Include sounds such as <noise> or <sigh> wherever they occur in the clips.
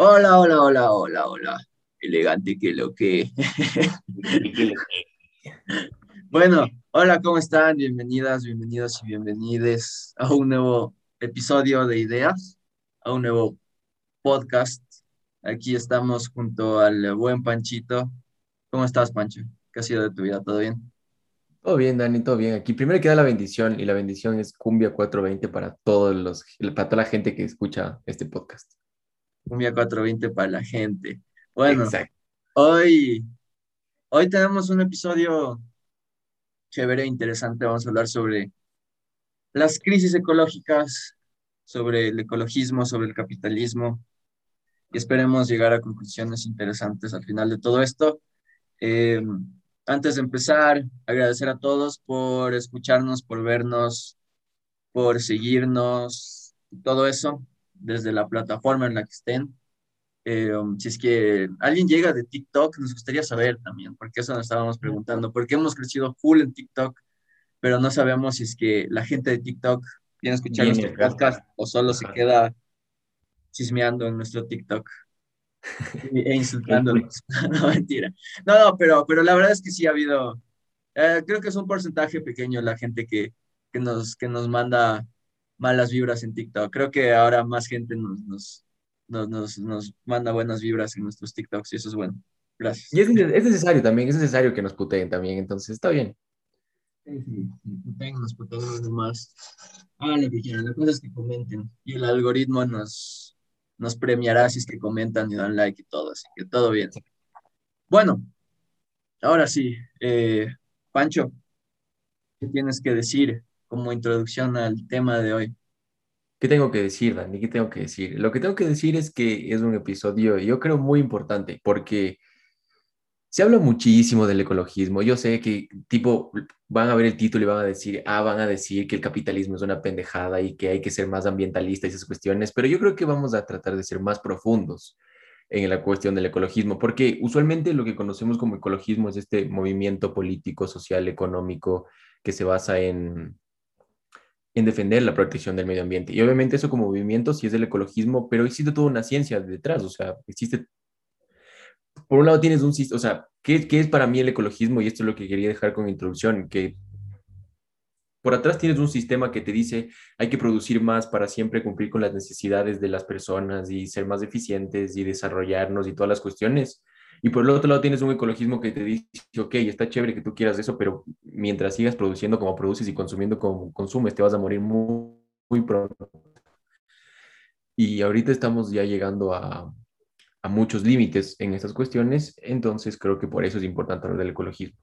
Hola, hola, hola, hola, hola. Elegante que lo que. <laughs> bueno, hola, ¿cómo están? Bienvenidas, bienvenidos y bienvenides a un nuevo episodio de Ideas, a un nuevo podcast. Aquí estamos junto al buen Panchito. ¿Cómo estás, Pancho? ¿Qué ha sido de tu vida? ¿Todo bien? Todo bien, Dani, todo bien. Aquí primero queda la bendición y la bendición es Cumbia 420 para todos los, para toda la gente que escucha este podcast. Cumbia 420 para la gente. Bueno, hoy, hoy tenemos un episodio chévere, interesante. Vamos a hablar sobre las crisis ecológicas, sobre el ecologismo, sobre el capitalismo. Y esperemos llegar a conclusiones interesantes al final de todo esto. Eh, antes de empezar, agradecer a todos por escucharnos, por vernos, por seguirnos, todo eso desde la plataforma en la que estén. Eh, um, si es que alguien llega de TikTok, nos gustaría saber también, porque eso nos estábamos preguntando, porque hemos crecido full en TikTok, pero no sabemos si es que la gente de TikTok viene a escuchar nuestro podcast o solo se queda chismeando en nuestro TikTok <laughs> e insultándonos. <laughs> no, mentira. No, no, pero, pero la verdad es que sí ha habido, eh, creo que es un porcentaje pequeño la gente que, que, nos, que nos manda malas vibras en TikTok. Creo que ahora más gente nos, nos, nos, nos manda buenas vibras en nuestros TikToks y eso es bueno. Gracias. Y es, es necesario también, es necesario que nos puteen también, entonces está bien. Sí, sí, puteen, nos puteen nomás. Hagan lo que quieran, la cosa es que comenten y el algoritmo nos, nos premiará si es que comentan y dan like y todo, así que todo bien. Bueno, ahora sí, eh, Pancho, ¿qué tienes que decir como introducción al tema de hoy? ¿Qué tengo que decir, Dani? ¿Qué tengo que decir? Lo que tengo que decir es que es un episodio, yo creo, muy importante, porque se habla muchísimo del ecologismo. Yo sé que, tipo, van a ver el título y van a decir, ah, van a decir que el capitalismo es una pendejada y que hay que ser más ambientalista y esas cuestiones, pero yo creo que vamos a tratar de ser más profundos en la cuestión del ecologismo, porque usualmente lo que conocemos como ecologismo es este movimiento político, social, económico que se basa en, en defender la protección del medio ambiente. Y obviamente eso como movimiento sí es del ecologismo, pero existe toda una ciencia detrás, o sea, existe... Por un lado tienes un sistema, o sea, ¿qué, ¿qué, es para mí el ecologismo? Y esto es lo que quería dejar con introducción, que por atrás tienes un sistema que te dice hay que producir más para siempre cumplir con las necesidades de las personas y ser más eficientes y desarrollarnos y todas las cuestiones. Y por el otro lado tienes un ecologismo que te dice, ok, está chévere que tú quieras eso, pero mientras sigas produciendo como produces y consumiendo como consumes, te vas a morir muy, muy pronto. Y ahorita estamos ya llegando a, a muchos límites en estas cuestiones, entonces creo que por eso es importante hablar del ecologismo.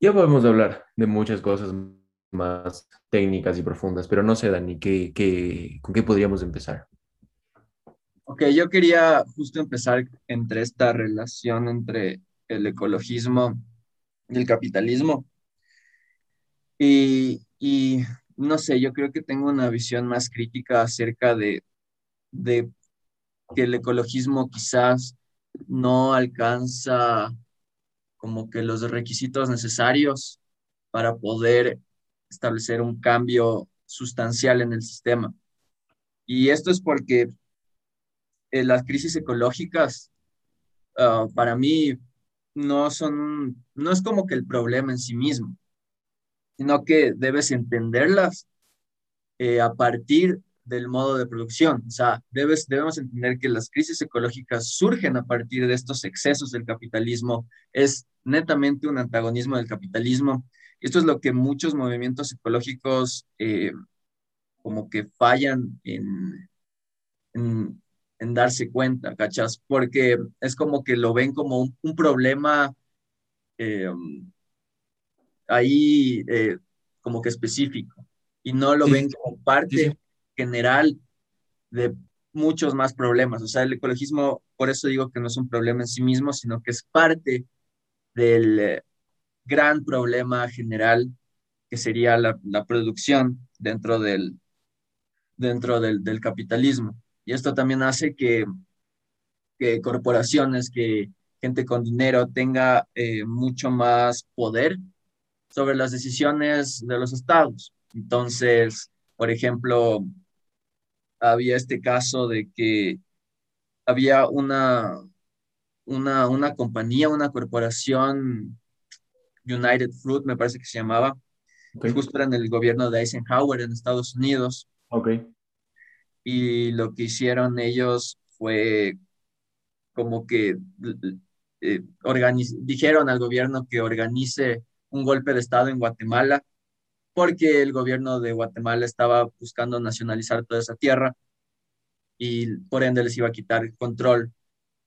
Ya podemos hablar de muchas cosas más técnicas y profundas, pero no sé, Dani, ¿qué, qué, ¿con qué podríamos empezar? Ok, yo quería justo empezar entre esta relación entre el ecologismo y el capitalismo. Y, y no sé, yo creo que tengo una visión más crítica acerca de, de que el ecologismo quizás no alcanza como que los requisitos necesarios para poder establecer un cambio sustancial en el sistema. Y esto es porque eh, las crisis ecológicas ah, para mí no son, no es como que el problema en sí mismo, sino que debes entenderlas eh, a partir del modo de producción. O sea, debes, debemos entender que las crisis ecológicas surgen a partir de estos excesos del capitalismo. Es netamente un antagonismo del capitalismo. Esto es lo que muchos movimientos ecológicos eh, como que fallan en, en, en darse cuenta, ¿cachas? Porque es como que lo ven como un, problema eh, ahí eh, como que específico y no lo ven como parte general de muchos más problemas. O sea, el ecologismo, por eso digo que no es un problema en sí mismo, sino que es parte del eh, gran problema general que sería la, la producción dentro del, dentro del, del capitalismo. Y esto también hace que, que corporaciones, que gente con dinero tenga eh, mucho más poder sobre las decisiones de los estados. Entonces, por ejemplo, había este caso de que había una, una, una compañía, una corporación, United Fruit, me parece que se llamaba, justo era en el gobierno de Eisenhower en Estados Unidos. Ok. Y lo que hicieron ellos fue como que eh, dijeron al gobierno que organice un golpe de Estado en Guatemala, porque el gobierno de Guatemala estaba buscando nacionalizar toda esa tierra y por ende les iba a quitar el control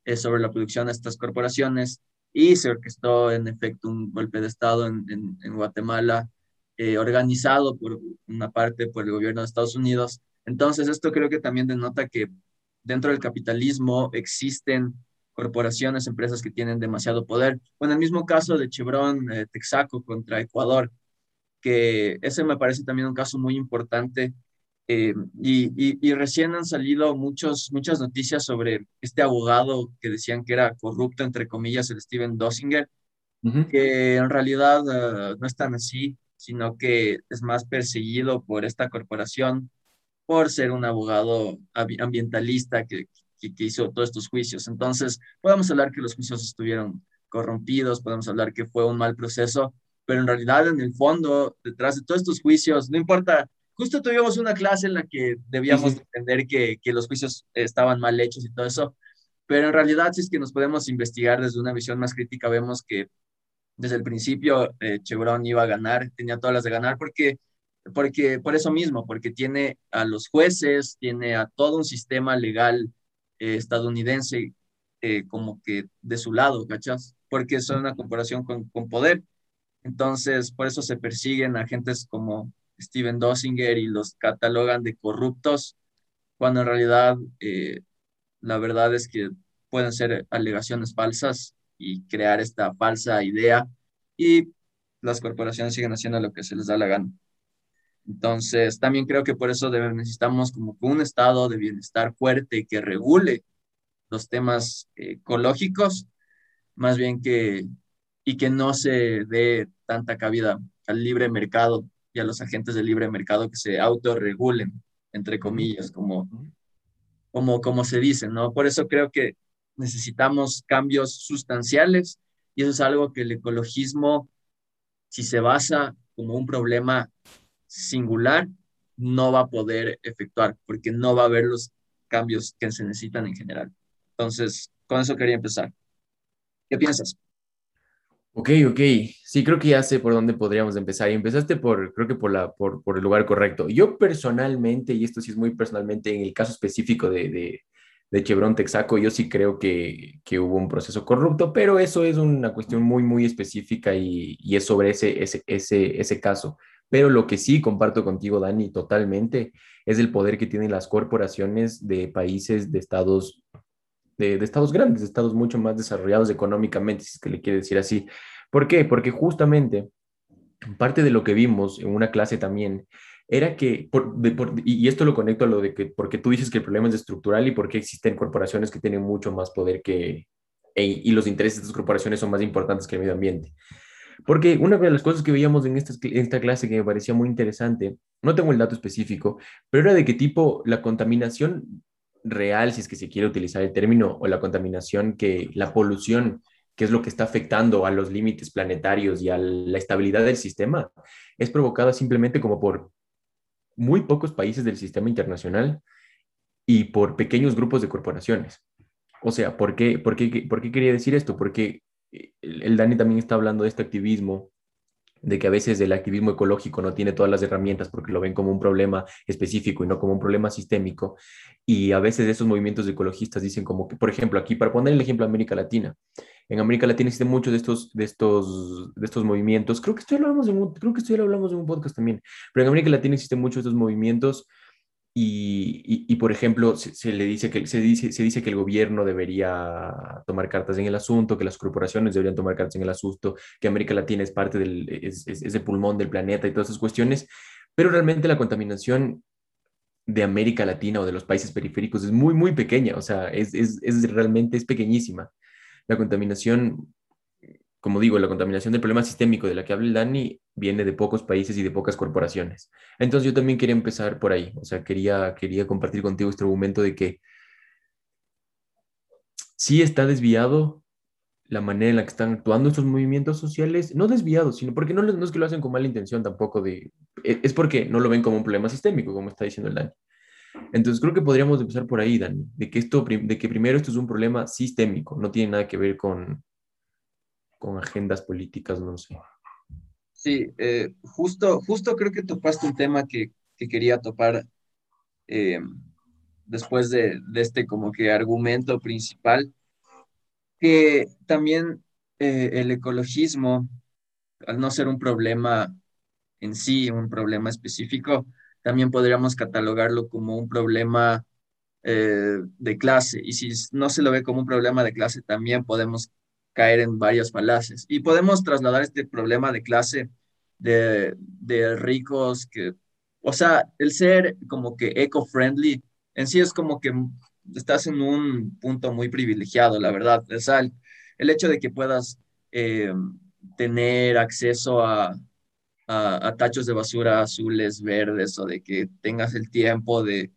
eh, sobre la producción de estas corporaciones y se orquestó en efecto un golpe de Estado en, en, Guatemala eh, organizado por una parte por el gobierno de Estados Unidos. Entonces esto creo que también denota que dentro del capitalismo existen corporaciones, empresas que tienen demasiado poder. Bueno, el mismo caso de Chevron eh, Texaco contra Ecuador, que ese me parece también un caso muy importante. Eh, y, y, recién han salido muchos, muchas noticias sobre este abogado que decían que era corrupto, entre comillas, el Steven Dossinger, que en realidad eh, no es tan así, sino que es más perseguido por esta corporación por ser un abogado ambientalista que, que, hizo todos estos juicios. Entonces, podemos hablar que los juicios estuvieron corrompidos, podemos hablar que fue un mal proceso, pero en realidad, en el fondo, detrás de todos estos juicios, no importa, justo tuvimos una clase en la que debíamos entender que, que los juicios estaban mal hechos y todo eso, pero en realidad, si es que nos podemos investigar desde una visión más crítica, vemos que desde el principio eh, Chevron iba a ganar, tenía todas las de ganar, porque porque por eso mismo, porque tiene a los jueces, tiene a todo un sistema legal eh, estadounidense eh, como que de su lado, ¿cachas? Porque son una comparación con, con, poder. Entonces, por eso se persiguen agentes como Steven Dossinger y los catalogan de corruptos, cuando en realidad eh, la verdad es que pueden ser alegaciones falsas y crear esta falsa idea y las corporaciones siguen haciendo lo que se les da la gana. Entonces, también creo que por eso necesitamos como un estado de bienestar fuerte que regule los temas ecológicos, más bien que, y que no se dé tanta cabida al libre mercado y a los agentes del libre mercado que se autorregulen, entre comillas, como, como, como se dice, ¿no? Por eso creo que necesitamos cambios sustanciales y eso es algo que el ecologismo, si se basa como un problema singular no va a poder efectuar porque no va a haber los cambios que se necesitan en general. Entonces, con eso quería empezar. ¿Qué piensas? Ok, ok. Sí, creo que ya sé por dónde podríamos empezar. Y empezaste por, creo que por, la, por, por el lugar correcto. Yo personalmente, y esto sí es muy personalmente, en el caso específico de, de, de Chevron Texaco, yo sí creo que, que, hubo un proceso corrupto, pero eso es una cuestión muy, muy específica y, y es sobre ese, ese, ese, ese caso. Pero lo que sí comparto contigo, Dani, totalmente, es el poder que tienen las corporaciones de países, de estados, de, estados grandes, de estados mucho más desarrollados económicamente, si es que le quiere decir así. ¿Por qué? Porque justamente parte de lo que vimos en una clase también era que, y esto lo conecto a lo de que, porque tú dices que el problema es estructural y porque existen corporaciones que tienen mucho más poder que, e, y los intereses de estas corporaciones son más importantes que el medio ambiente. Porque una de las cosas que veíamos en esta, clase que me parecía muy interesante, no tengo el dato específico, pero era de qué tipo la contaminación real, si es que se quiere utilizar el término, o la contaminación que la polución, que es lo que está afectando a los límites planetarios y a la estabilidad del sistema, es provocada simplemente como por muy pocos países del sistema internacional y por pequeños grupos de corporaciones. O sea, ¿por qué, por qué, por qué quería decir esto? Porque el, Dani también está hablando de este activismo, de que a veces el activismo ecológico no tiene todas las herramientas porque lo ven como un problema específico y no como un problema sistémico. Y a veces esos movimientos ecologistas dicen como que, por ejemplo, aquí, para poner el ejemplo de América Latina, en América Latina existen muchos de estos, de estos, de estos movimientos. Creo que esto ya lo hablamos en creo que esto ya lo hablamos en un podcast también. Pero en América Latina existen muchos de estos movimientos y, y, por ejemplo, se, le dice que, se, dice, se dice que el gobierno debería tomar cartas en el asunto, que las corporaciones deberían tomar cartas en el asunto, que América Latina es parte del, es, es, el pulmón del planeta y todas esas cuestiones, pero realmente la contaminación de América Latina o de los países periféricos es muy, muy pequeña, o sea, es, es, es realmente, es pequeñísima. La contaminación como digo, la contaminación del problema sistémico de la que habla el Dani viene de pocos países y de pocas corporaciones. Entonces yo también quería empezar por ahí, o sea, quería, quería compartir contigo este argumento de que sí está desviado la manera en la que están actuando estos movimientos sociales, no desviados, sino porque no, no es que lo hacen con mala intención tampoco de, e, es porque no lo ven como un problema sistémico, como está diciendo el Dani. Entonces creo que podríamos empezar por ahí, Dani, de que, esto, de que primero esto es un problema sistémico, no tiene nada que ver con, con agendas políticas, no sé. Sí, eh, justo, justo creo que topaste un tema que, que quería topar eh, después de, de, este como que argumento principal, que también eh, el ecologismo, al no ser un problema en sí, un problema específico, también podríamos catalogarlo como un problema de clase. Y si no se lo ve como un problema de clase, también podemos caer en varias falacias. Y podemos trasladar este problema de clase de, de ricos que, o sea, el ser como que eco-friendly en sí es como que estás en un punto muy privilegiado, la verdad. O sea, el, hecho de que puedas eh, tener acceso a, a, tachos de basura azules, verdes, o de que tengas el tiempo de,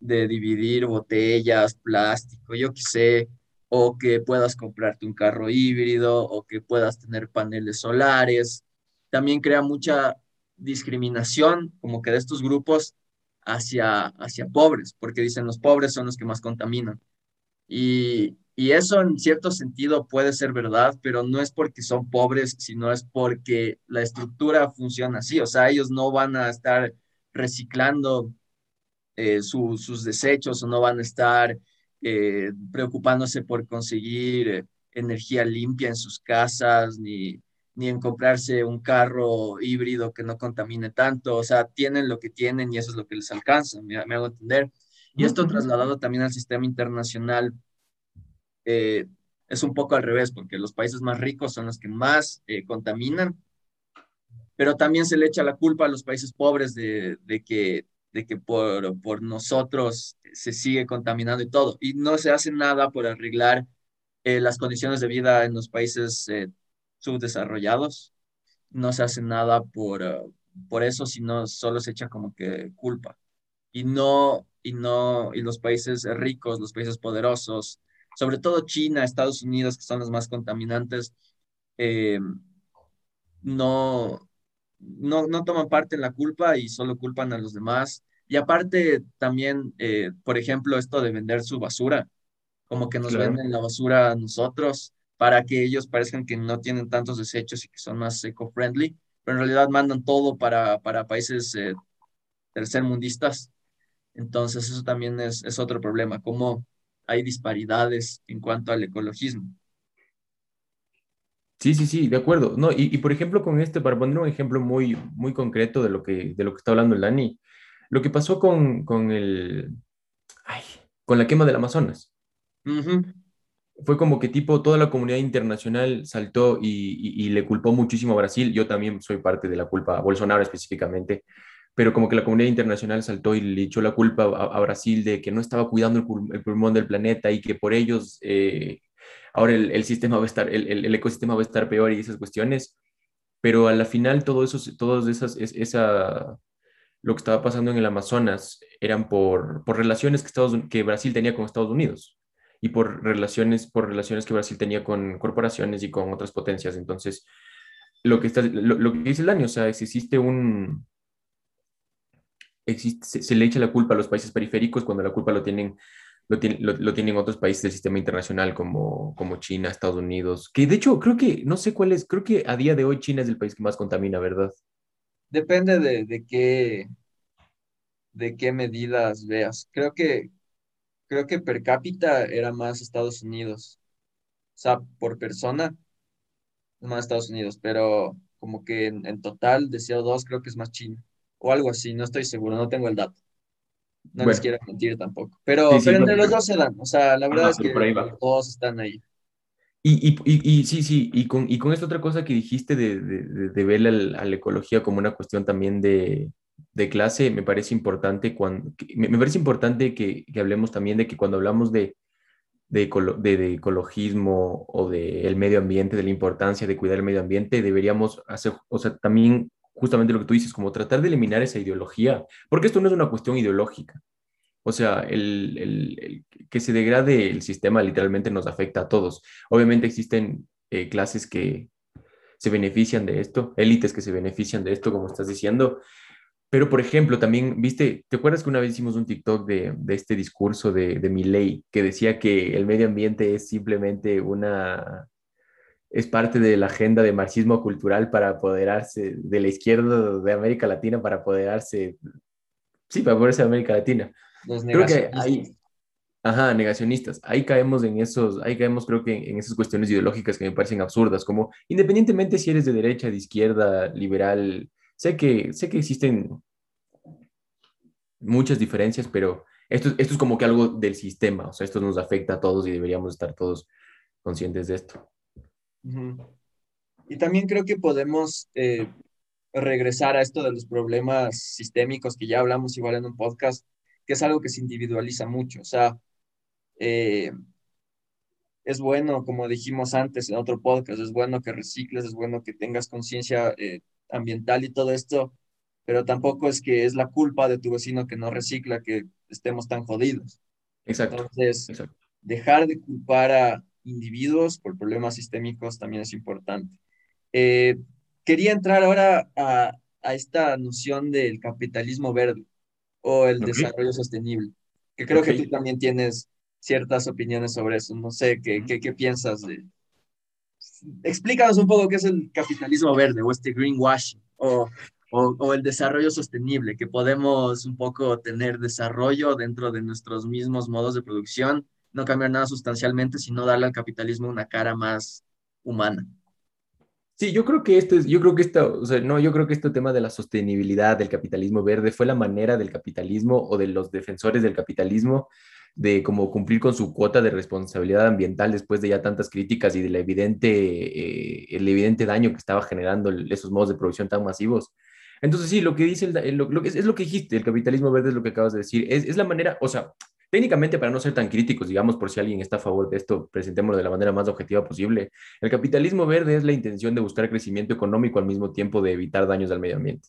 de dividir botellas, plástico, yo qué sé, o que puedas comprarte un carro híbrido, o que puedas tener paneles solares. También crea mucha discriminación, como que de estos grupos hacia, hacia pobres, porque dicen los pobres son los que más contaminan. Y, y eso en cierto sentido puede ser verdad, pero no es porque son pobres, sino es porque la estructura funciona así. O sea, ellos no van a estar reciclando eh, sus desechos o no van a estar eh, preocupándose por conseguir eh, energía limpia en sus casas, ni, ni en comprarse un carro híbrido que no contamine tanto. O sea, tienen lo que tienen y eso es lo que les alcanza, me, me hago entender. Y esto trasladado también al sistema internacional eh, es un poco al revés, porque los países más ricos son los que más eh, contaminan, pero también se le echa la culpa a los países pobres de, de que, de que por, por nosotros se sigue contaminando y todo, y no se hace nada por arreglar eh, las condiciones de vida en los países subdesarrollados, no se hace nada por, uh, por eso, sino solo se echa como que culpa. Y no, y no, y los países ricos, los países poderosos, sobre todo China, Estados Unidos, que son los más contaminantes, eh, no, no, no toman parte en la culpa y solo culpan a los demás. Y aparte también, eh, por ejemplo, esto de vender su basura, como que nos venden la basura a nosotros para que ellos parezcan que no tienen tantos desechos y que son más eco-friendly, pero en realidad mandan todo para, para países eh, tercermundistas. Entonces eso también es, es otro problema, como hay disparidades en cuanto al ecologismo. Sí, sí, sí, de acuerdo. No, y, y, por ejemplo, con este, para poner un ejemplo muy, muy concreto de lo que, de lo que está hablando el Dani, lo que pasó con, con el, ay, con la quema del Amazonas. Fue como que tipo toda la comunidad internacional saltó y, y, y, le culpó muchísimo a Brasil. Yo también soy parte de la culpa, a Bolsonaro específicamente, pero como que la comunidad internacional saltó y le echó la culpa a, Brasil de que no estaba cuidando el, pulmón del planeta y que por ellos eh, ahora el, sistema va a estar, el, ecosistema va a estar peor y esas cuestiones. Pero a la final todo eso, todas esas, esa, lo que estaba pasando en el Amazonas eran por, por relaciones que, Estados, que Brasil tenía con Estados Unidos y por relaciones, por relaciones que Brasil tenía con corporaciones y con otras potencias. Entonces, lo que, está, lo, lo que dice el año, o sea, existe un, existe, se, le echa la culpa a los países periféricos cuando la culpa lo tienen, lo, lo, tienen otros países del sistema internacional como, como China, Estados Unidos, que de hecho creo que, no sé cuál es, creo que a día de hoy China es el país que más contamina, ¿verdad? Depende de, de qué, de qué medidas veas. Creo que, creo que per cápita era más Estados Unidos. O sea, por persona, más Estados Unidos, pero como que en, en total de CO2 creo que es más China o algo así, no estoy seguro, no tengo el dato. No les quiero mentir tampoco. Pero, pero entre los dos se dan, o sea, la verdad es que todos están ahí. Y, y, y, y, sí, sí, y con, y con esta otra cosa que dijiste de, de, de ver a la ecología como una cuestión también de, de clase, me parece importante, cuando, me, me parece importante que, que, hablemos también de que cuando hablamos de, de, de, ecologismo o del medio ambiente, de la importancia de cuidar el medio ambiente, deberíamos hacer, o sea, también justamente lo que tú dices, como tratar de eliminar esa ideología, porque esto no es una cuestión ideológica. O sea, el, el, que se degrade el sistema literalmente nos afecta a todos. Obviamente existen eh, clases que se benefician de esto, élites que se benefician de esto, como estás diciendo, pero, por ejemplo, también, viste, ¿te acuerdas que una vez hicimos un TikTok de, de este discurso de, de ley que decía que el medio ambiente es simplemente una, es parte de la agenda de marxismo cultural para apoderarse de la izquierda de América Latina, para apoderarse, sí, para apoderarse de América Latina. Los creo que ahí, ajá, negacionistas, ahí caemos en esos, ahí caemos creo que en, en esas cuestiones ideológicas que me parecen absurdas, como independientemente si eres de derecha, de izquierda, liberal, Sé que, sé que existen muchas diferencias, pero esto, esto es como que algo del sistema, o sea, esto nos afecta a todos y deberíamos estar todos conscientes de esto. Y también creo que podemos eh, regresar a esto de los problemas sistémicos que ya hablamos igual en un podcast, que es algo que se individualiza mucho. O sea, eh, es bueno, como dijimos antes en otro podcast, es bueno que recicles, es bueno que tengas conciencia eh, ambiental y todo esto, pero tampoco es que es la culpa de tu vecino que no recicla que estemos tan jodidos. Exacto. Entonces, dejar de culpar a individuos por problemas sistémicos también es importante. Eh, quería entrar ahora a, a, esta noción del capitalismo verde o el desarrollo sostenible, que creo que tú también tienes ciertas opiniones sobre eso. No sé, ¿qué, qué, qué piensas de, explícanos un poco qué es el capitalismo verde o este greenwashing o, o, el desarrollo sostenible, que podemos un poco tener desarrollo dentro de nuestros mismos modos de producción, no cambiar nada sustancialmente, sino darle al capitalismo una cara más humana. Sí, yo creo que esto es, yo creo que esto, o sea, no, yo creo que este tema de la sostenibilidad del capitalismo verde fue la manera del capitalismo o de los defensores del capitalismo de cómo cumplir con su cuota de responsabilidad ambiental después de ya tantas críticas y del evidente, eh, el evidente daño que estaba generando esos modos de producción tan masivos. Entonces, sí, lo que dice, el, lo, lo, es, es, lo que dijiste, el capitalismo verde es lo que acabas de decir, es, es, la manera, o sea, técnicamente para no ser tan críticos, digamos, por si alguien está a favor de esto, presentémoslo de la manera más objetiva posible, el capitalismo verde es la intención de buscar crecimiento económico al mismo tiempo de evitar daños al medio ambiente.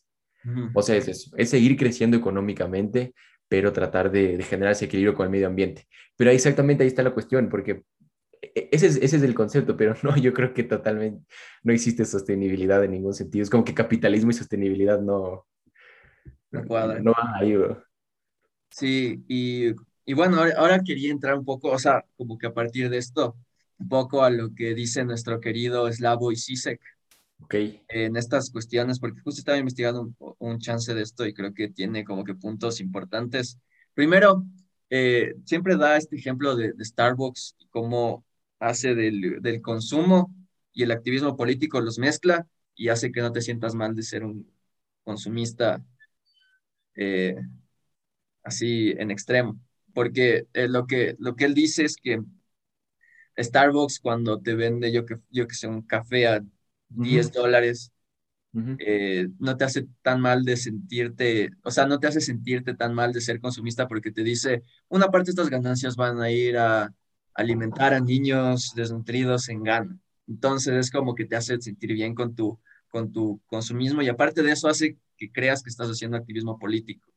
O sea, es eso, es seguir creciendo económicamente, pero tratar de, generar ese equilibrio con el medio ambiente. Pero ahí exactamente ahí está la cuestión, porque e, ese es, ese es el concepto, pero <laughs> no, yo creo que totalmente no existe sostenibilidad en ningún sentido. Es como que capitalismo y sostenibilidad no, no cuadran. No hay. Sí, y, y bueno, ahora, ahora, quería entrar un poco, o sea, como que a partir de esto, un poco a lo que dice nuestro querido Slavo Sisek, en estas cuestiones, porque justo estaba investigando un, chance de esto y creo que tiene como que puntos importantes. Primero, eh, siempre da este ejemplo de, Starbucks y cómo hace del, del, consumo y el activismo político los mezcla y hace que no te sientas mal de ser un consumista eh, así en extremo. Porque eh, lo, que, lo que él dice es que Starbucks cuando te vende, yo que, yo que sé, un café a 10 dólares, eh, no te hace tan mal de sentirte, o sea, no te hace sentirte tan mal de ser consumista porque te dice, una parte de estas ganancias van a ir a alimentar a niños desnutridos en Ghana. Entonces es como que te hace sentir bien con tu, con tu consumismo y aparte de eso hace que creas que estás haciendo activismo político,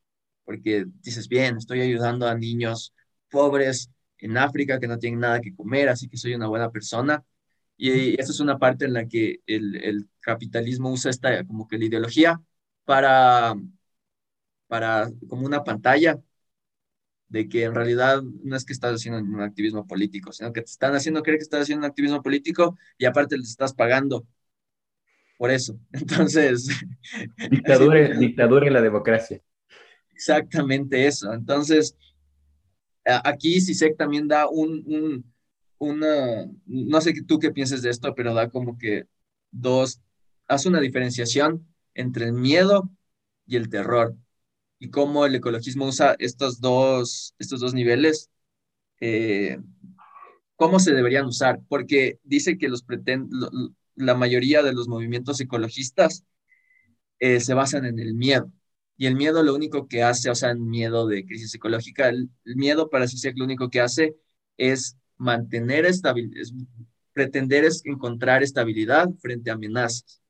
porque dices, bien, estoy ayudando a niños pobres en África que no tienen nada que comer, así que soy una buena persona y esa es una parte en la que el, el, capitalismo usa esta, como que la ideología para, para, como una pantalla de que en realidad no es que estás haciendo un activismo político, sino que te están haciendo creer que estás haciendo un activismo político y aparte les estás pagando por eso. <laughs> Entonces... Dictadura, <laughs> dictadura en la democracia. Exactamente eso. Entonces, aquí CISEC también da un, un una, no sé tú qué pienses de esto, pero da como que dos, hace una diferenciación entre el miedo y el terror y cómo el ecologismo usa estos dos, estos dos niveles, eh, cómo se deberían usar, porque dice que los la mayoría de los movimientos ecologistas eh, se basan en el miedo. Y el miedo lo único que hace, o sea, el miedo de crisis ecológica, el, miedo para que lo único que hace es mantener estabilidad, pretender es encontrar estabilidad frente a amenazas.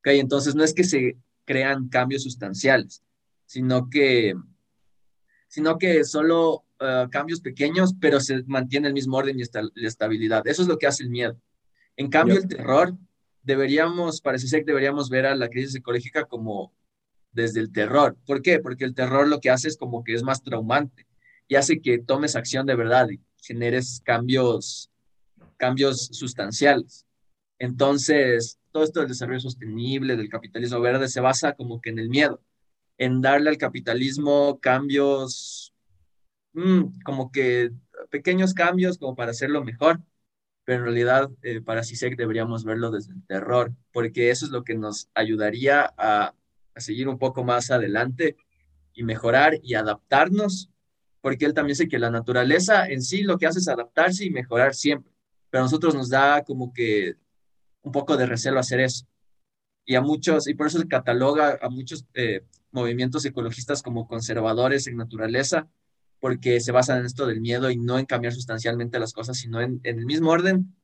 ¿Okay? Entonces, no es que se crean cambios sustanciales, sino que, sino que solo eh, cambios pequeños, pero se mantiene el mismo orden y la estabilidad. Eso es lo que hace el miedo. En cambio, el terror, deberíamos, parece ser que deberíamos ver a la crisis ecológica como desde el terror. ¿Por qué? Porque el terror lo que hace es como que es más traumante y hace que tomes acción de verdad y generes cambios, cambios sustanciales. Entonces, todo esto del desarrollo sostenible, del capitalismo verde, se basa como que en el miedo, en darle al capitalismo cambios, mm, como que pequeños cambios como para hacerlo mejor, pero en realidad eh, para CISEC deberíamos verlo desde el terror, porque eso es lo que nos ayudaría a, a seguir un poco más adelante y mejorar y adaptarnos, porque él también dice que la naturaleza en sí lo que hace es adaptarse y mejorar siempre, pero a nosotros nos da como que un poco de recelo hacer eso. Y a muchos, y por eso se cataloga a muchos eh, movimientos ecologistas como conservadores en naturaleza, porque se basan en esto del miedo y no en cambiar sustancialmente las cosas, sino en, en el mismo orden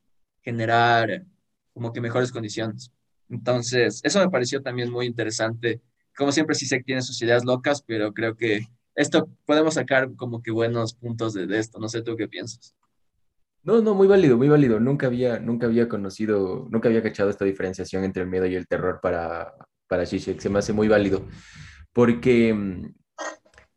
generar como que mejores condiciones. Entonces, eso me pareció también muy interesante. Como siempre, que tiene sus ideas locas, pero creo que esto podemos sacar como que buenos puntos de, de esto. No sé tú qué piensas. No, no, muy válido, muy válido. Nunca había, nunca había conocido, nunca había cachado esta diferenciación entre el miedo y el terror para, para Zizek. Se me hace muy válido. Porque, mm,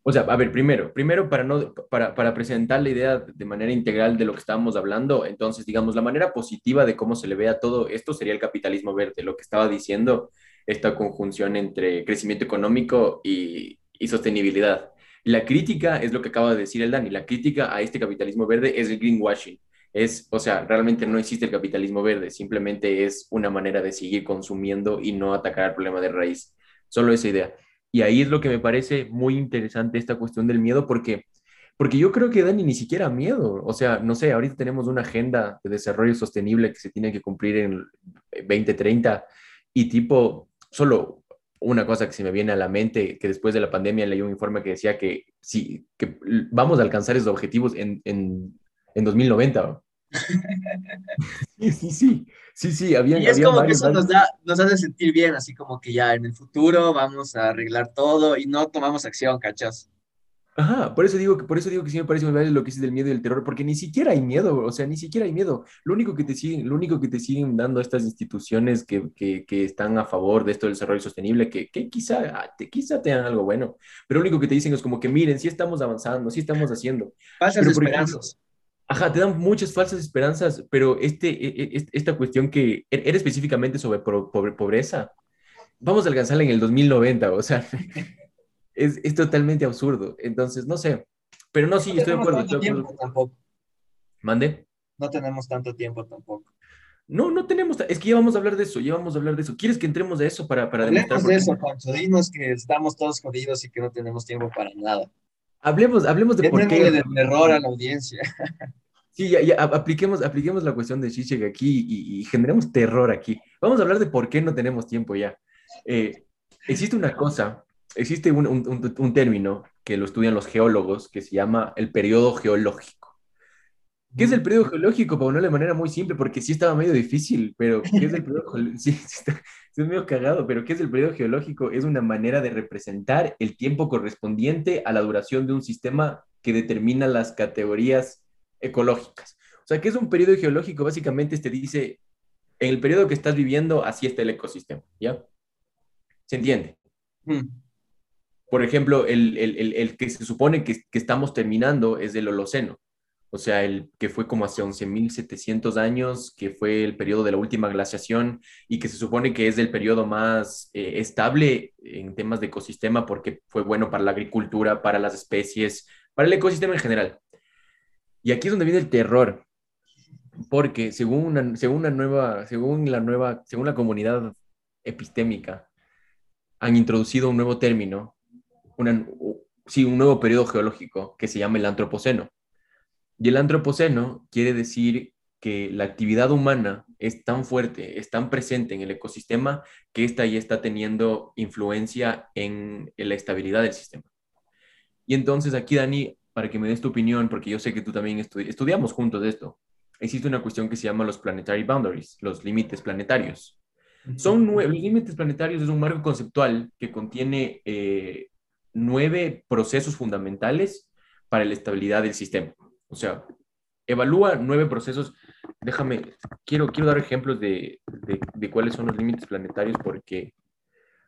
o sea, a ver, primero, primero para, no, para, para presentar la idea de manera integral de lo que estábamos hablando, entonces, digamos, la manera positiva de cómo se le ve a todo esto sería el capitalismo verde, lo que estaba diciendo, esta conjunción entre crecimiento económico y, y sostenibilidad. La crítica es lo que acaba de decir el Dani, la crítica a este capitalismo verde es el greenwashing es, o sea, realmente no existe el capitalismo verde, simplemente es una manera de seguir consumiendo y no atacar el problema de raíz. Solo esa idea. Y ahí es lo que me parece muy interesante esta cuestión del miedo, porque, porque yo creo que Dani ni siquiera miedo. O sea, no sé, ahorita tenemos una agenda de desarrollo sostenible que se tiene que cumplir en 2030 y tipo, solo una cosa que se me viene a la mente, que después de la pandemia leí un informe que decía que sí, que vamos a alcanzar esos objetivos en, en en 2090. Sí, sí, sí, sí, sí, había, y es como que eso nos, da, nos hace sentir bien, así como que ya en el futuro vamos a arreglar todo y no tomamos acción, ¿cachas? Ajá, por eso digo que por eso digo que sí me parece muy válido lo que es del miedo y el terror, porque ni siquiera hay miedo, o sea, ni siquiera hay miedo. Lo único que te siguen, lo único que te siguen dando estas instituciones que, que, que están a favor de esto del desarrollo sostenible, que, que quizá, te, quizá tengan algo bueno, pero lo único que te dicen es como que miren, sí estamos avanzando, sí estamos haciendo. Falsas esperanzas. Ajá, te dan muchas falsas esperanzas, pero este, e, e, esta cuestión que e, era específicamente sobre pobreza, vamos a alcanzarla en el 2090, o sea, <laughs> es, es totalmente absurdo. Entonces, no sé, pero no, sí, estoy de acuerdo. Estoy de acuerdo. Tampoco. ¿Mande? No tenemos tanto tiempo tampoco. No, no tenemos, es que ya vamos a hablar de eso, ya vamos a hablar de eso. ¿Quieres que entremos a eso para, para Hablemos de eso, Pancho, dinos que estamos todos jodidos y que no tenemos tiempo para nada. Hablemos, hablemos de por qué. de terror a la audiencia. Sí, ya, ya, apliquemos, apliquemos la cuestión de Zizek aquí y, generemos terror aquí. Vamos a hablar de por qué no tenemos tiempo ya. Eh, existe una cosa, existe un, un, un, término que lo estudian los geólogos que se llama el periodo geológico. ¿Qué es el periodo geológico? Para ponerlo de manera muy simple, porque sí estaba medio difícil, pero ¿qué es el periodo geológico? <laughs> Sí, es medio cagado, pero ¿qué es el periodo geológico? Es una manera de representar el tiempo correspondiente a la duración de un sistema que determina las categorías ecológicas. O sea, que es un periodo geológico, básicamente te dice, en el periodo que estás viviendo, así está el ecosistema, ¿ya? ¿Se entiende? Hmm. Por ejemplo, el, el, el, que se supone que, que, estamos terminando es el Holoceno, o sea, el que fue como hace 11.700 años, que fue el periodo de la última glaciación y que se supone que es el periodo más eh, estable en temas de ecosistema porque fue bueno para la agricultura, para las especies, para el ecosistema en general. Y aquí es donde viene el terror, porque según una, según una nueva, según la nueva, según la comunidad epistémica, han introducido un nuevo término, sí, un nuevo periodo geológico que se llama el antropoceno. Y el antropoceno quiere decir que la actividad humana es tan fuerte, es tan presente en el ecosistema que esta ya está teniendo influencia en, en la estabilidad del sistema. Y entonces aquí, Dani, para que me des tu opinión, porque yo sé que tú también estudiamos juntos esto. Existe una cuestión que se llama los planetary boundaries, los límites planetarios. Son nueve, los límites planetarios es un marco conceptual que contiene eh, nueve procesos fundamentales para la estabilidad del sistema. O sea, evalúa nueve procesos. Déjame, quiero, quiero dar ejemplos de, de, cuáles son los límites planetarios porque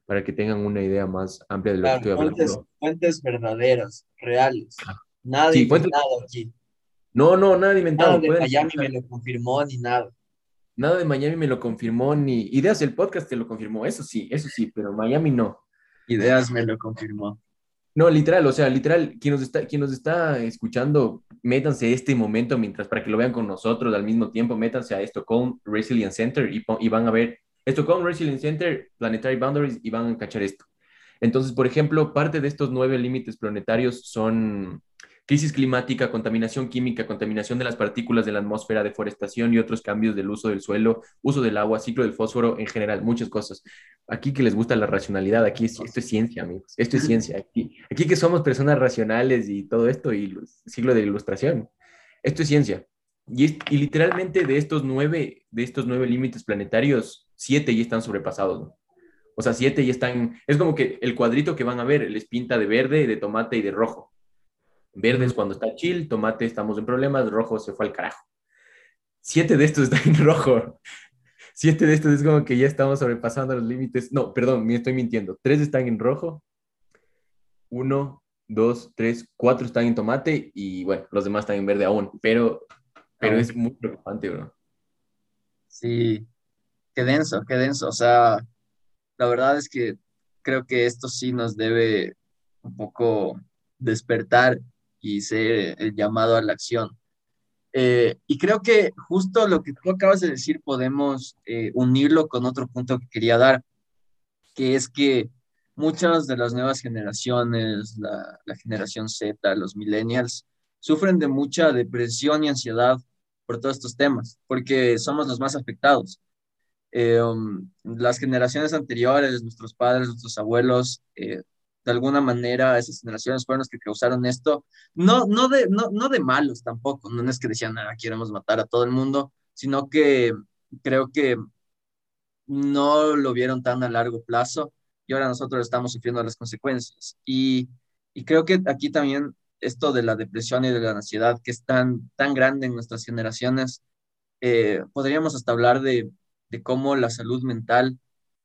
para que tengan una idea más amplia de lo que estoy hablando. Fuentes, verdaderas, reales. Ah. Nada inventado aquí. No, no, nada inventado. Nada de Miami me lo confirmó ni nada. Nada de Miami me lo confirmó ni Ideas el podcast te lo confirmó, eso sí, eso sí, pero Miami no. Ideas me lo confirmó. No, literal, o sea, literal, quien nos está, quien nos está escuchando, métanse este momento mientras para que lo vean con nosotros al mismo tiempo, métanse a con Resilience Center y, van a ver con Resilience Center, Planetary Boundaries y van a cachar esto. Entonces, por ejemplo, parte de estos nueve límites planetarios son crisis climática, contaminación química, contaminación de las partículas de la atmósfera, deforestación y otros cambios del uso del suelo, uso del agua, ciclo del fósforo, en general, muchas cosas. Aquí que les gusta la racionalidad, aquí esto es ciencia, amigos, esto es <laughs> ciencia. Aquí, aquí que somos personas racionales y todo esto, y siglo de ilustración, esto es ciencia. Y, y literalmente de estos nueve, de estos nueve límites planetarios, siete ya están sobrepasados. O sea, siete ya están, es como que el cuadrito que van a ver les pinta de verde, de tomate y de rojo. Verde es cuando está chill, tomate estamos en problemas, rojo se fue al carajo. Siete de estos <laughs> están en rojo. Siete de estos es como que ya estamos sobrepasando los límites. No, perdón, me estoy mintiendo. Tres están en rojo. Uno, dos, tres, cuatro están en tomate y bueno, los demás están en verde aún. Pero, pero es muy preocupante, bro. Sí, qué denso, qué denso. O sea, la verdad es que creo que esto sí nos debe un poco despertar ser el llamado a la acción. Eh, y creo que justo lo que tú acabas de decir podemos eh, unirlo con otro punto que quería dar, que es que muchas de las nuevas generaciones, la, la generación Z, los millennials, sufren de mucha depresión y ansiedad por todos estos temas, porque somos los más afectados. Eh, um, las generaciones anteriores, nuestros padres, nuestros abuelos, eh, de alguna manera esas generaciones fueron las que causaron esto, no, no, de, no, no de malos tampoco, no es que decían, nada, queremos matar a todo el mundo, sino que creo que no lo vieron tan a largo plazo y ahora nosotros estamos sufriendo las consecuencias. Y, y creo que aquí también esto de la depresión y de la ansiedad que es tan, tan grande en nuestras generaciones, eh, podríamos hasta hablar de, de cómo la salud mental,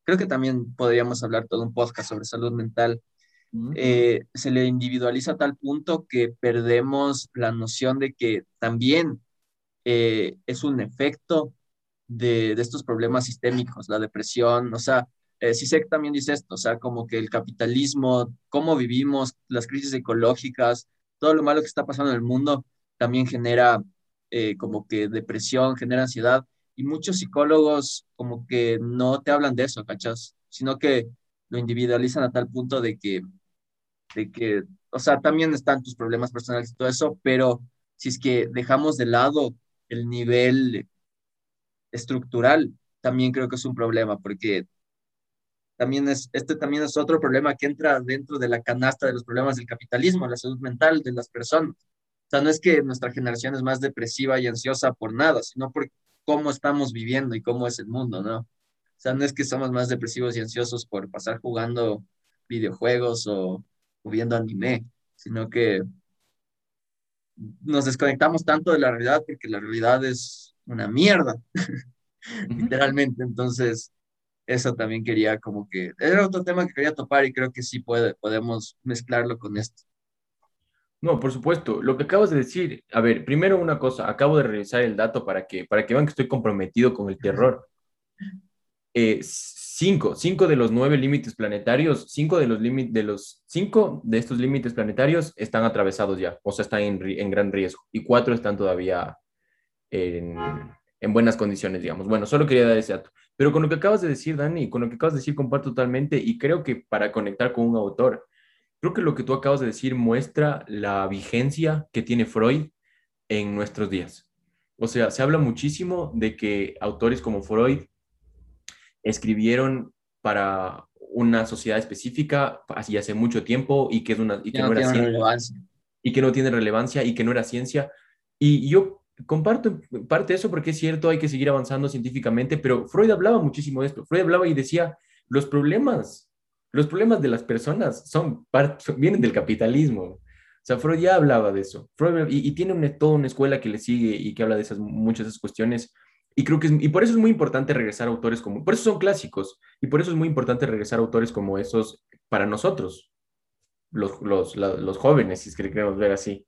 creo que también podríamos hablar todo un podcast sobre salud mental, eh, se le individualiza a tal punto que perdemos la noción de que también eh, es un efecto de, de, estos problemas sistémicos, la depresión, o sea, eh, CISEC también dice esto, o sea, como que el capitalismo, cómo vivimos, las crisis ecológicas, todo lo malo que está pasando en el mundo también genera eh, como que depresión, genera ansiedad, y muchos psicólogos como que no te hablan de eso, ¿cachas? Sino que lo individualizan a tal punto de que de que, o sea, también están tus problemas personales y todo eso, pero si es que dejamos de lado el nivel estructural, también creo que es un problema, porque también es, este también es otro problema que entra dentro de la canasta de los problemas del capitalismo, la salud mental de las personas. O sea, no es que nuestra generación es más depresiva y ansiosa por nada, sino por cómo estamos viviendo y cómo es el mundo, ¿no? O sea, no es que somos más depresivos y ansiosos por pasar jugando videojuegos o o viendo anime, sino que nos desconectamos tanto de la realidad porque la realidad es una mierda, <laughs> literalmente. Entonces, eso también quería como que, era otro tema que quería topar y creo que sí puede, podemos mezclarlo con esto. No, por supuesto. Lo que acabas de decir, a ver, primero una cosa, acabo de revisar el dato para que, para que vean que estoy comprometido con el terror. Eh, cinco, cinco de los nueve límites planetarios, cinco de los de los cinco de estos límites planetarios están atravesados ya, o sea, están en, en gran riesgo, y cuatro están todavía en, en, buenas condiciones, digamos. Bueno, solo quería dar ese dato. Pero con lo que acabas de decir, Dani, con lo que acabas de decir, comparto totalmente, y creo que para conectar con un autor, creo que lo que tú acabas de decir muestra la vigencia que tiene Freud en nuestros días. O sea, se habla muchísimo de que autores como Freud escribieron para una sociedad específica así hace mucho tiempo y que, es una, y que no, era relevancia. y que no tiene relevancia y que no era ciencia. Y yo comparto parte de eso porque es cierto, hay que seguir avanzando científicamente, pero Freud hablaba muchísimo de esto. Freud hablaba y decía, los problemas, los problemas de las personas son vienen del capitalismo. O sea, Freud ya hablaba de eso. Freud, y, tiene toda una escuela que le sigue y que habla de esas, muchas de esas cuestiones. Y creo que y por eso es muy importante regresar a autores como, por eso son clásicos, y por eso es muy importante regresar a autores como esos para nosotros, los, los, los jóvenes, si es que queremos ver así,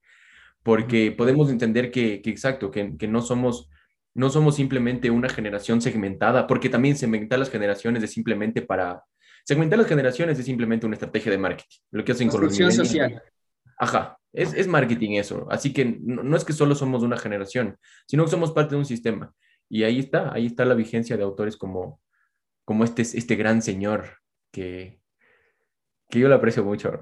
porque podemos entender que, que exacto, que, que, no somos no somos simplemente una generación segmentada, porque también segmentar las generaciones es simplemente para segmentar las generaciones es simplemente una estrategia de marketing, lo que hacen con los social. Ajá, es, es, marketing eso, así que no, no es que solo somos una generación, sino que somos parte de un sistema. Y ahí está, ahí está la vigencia de autores como, como este, este gran señor que, que yo lo aprecio mucho.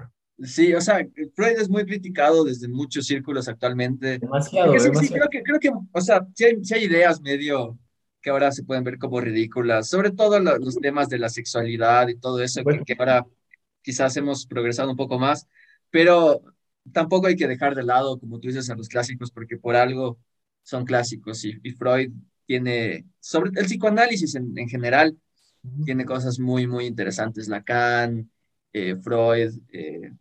Sí, o sea, Freud es muy criticado desde muchos círculos actualmente. Demasiado, Sí, creo que, creo que, o sea, sí hay, hay, ideas medio que ahora se pueden ver como ridículas, sobre todo los temas de la sexualidad y todo eso, que, que ahora quizás hemos progresado un poco más, pero tampoco hay que dejar de lado, como tú dices, a los clásicos, porque por algo son clásicos y, y Freud tiene, sobre el psicoanálisis en, en general, tiene cosas muy, muy interesantes. Lacan, eh, Freud, eh,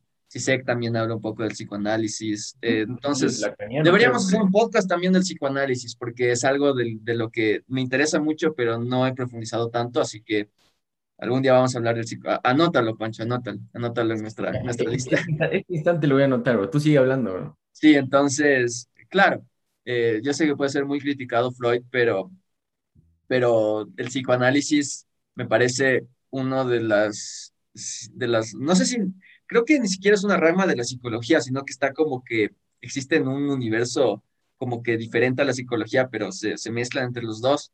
también habla un poco del psicoanálisis. Eh, entonces, deberíamos hacer un podcast también del psicoanálisis, porque es algo de, de, lo que me interesa mucho, pero no he profundizado tanto, así que algún día vamos a hablar del psicoanálisis. Anótalo, Pancho, anótalo, anótalo en nuestra, nuestra <laughs> lista. Este instante lo voy a anotar, tú sigue hablando. Bro. Sí, entonces, claro, eh, yo sé que puede ser muy criticado Freud, pero, pero el psicoanálisis me parece uno de las, de las, no sé si, creo que ni siquiera es una rama de la psicología, sino que está como que existe en un universo como que diferente a la psicología, pero se, se mezclan entre los dos.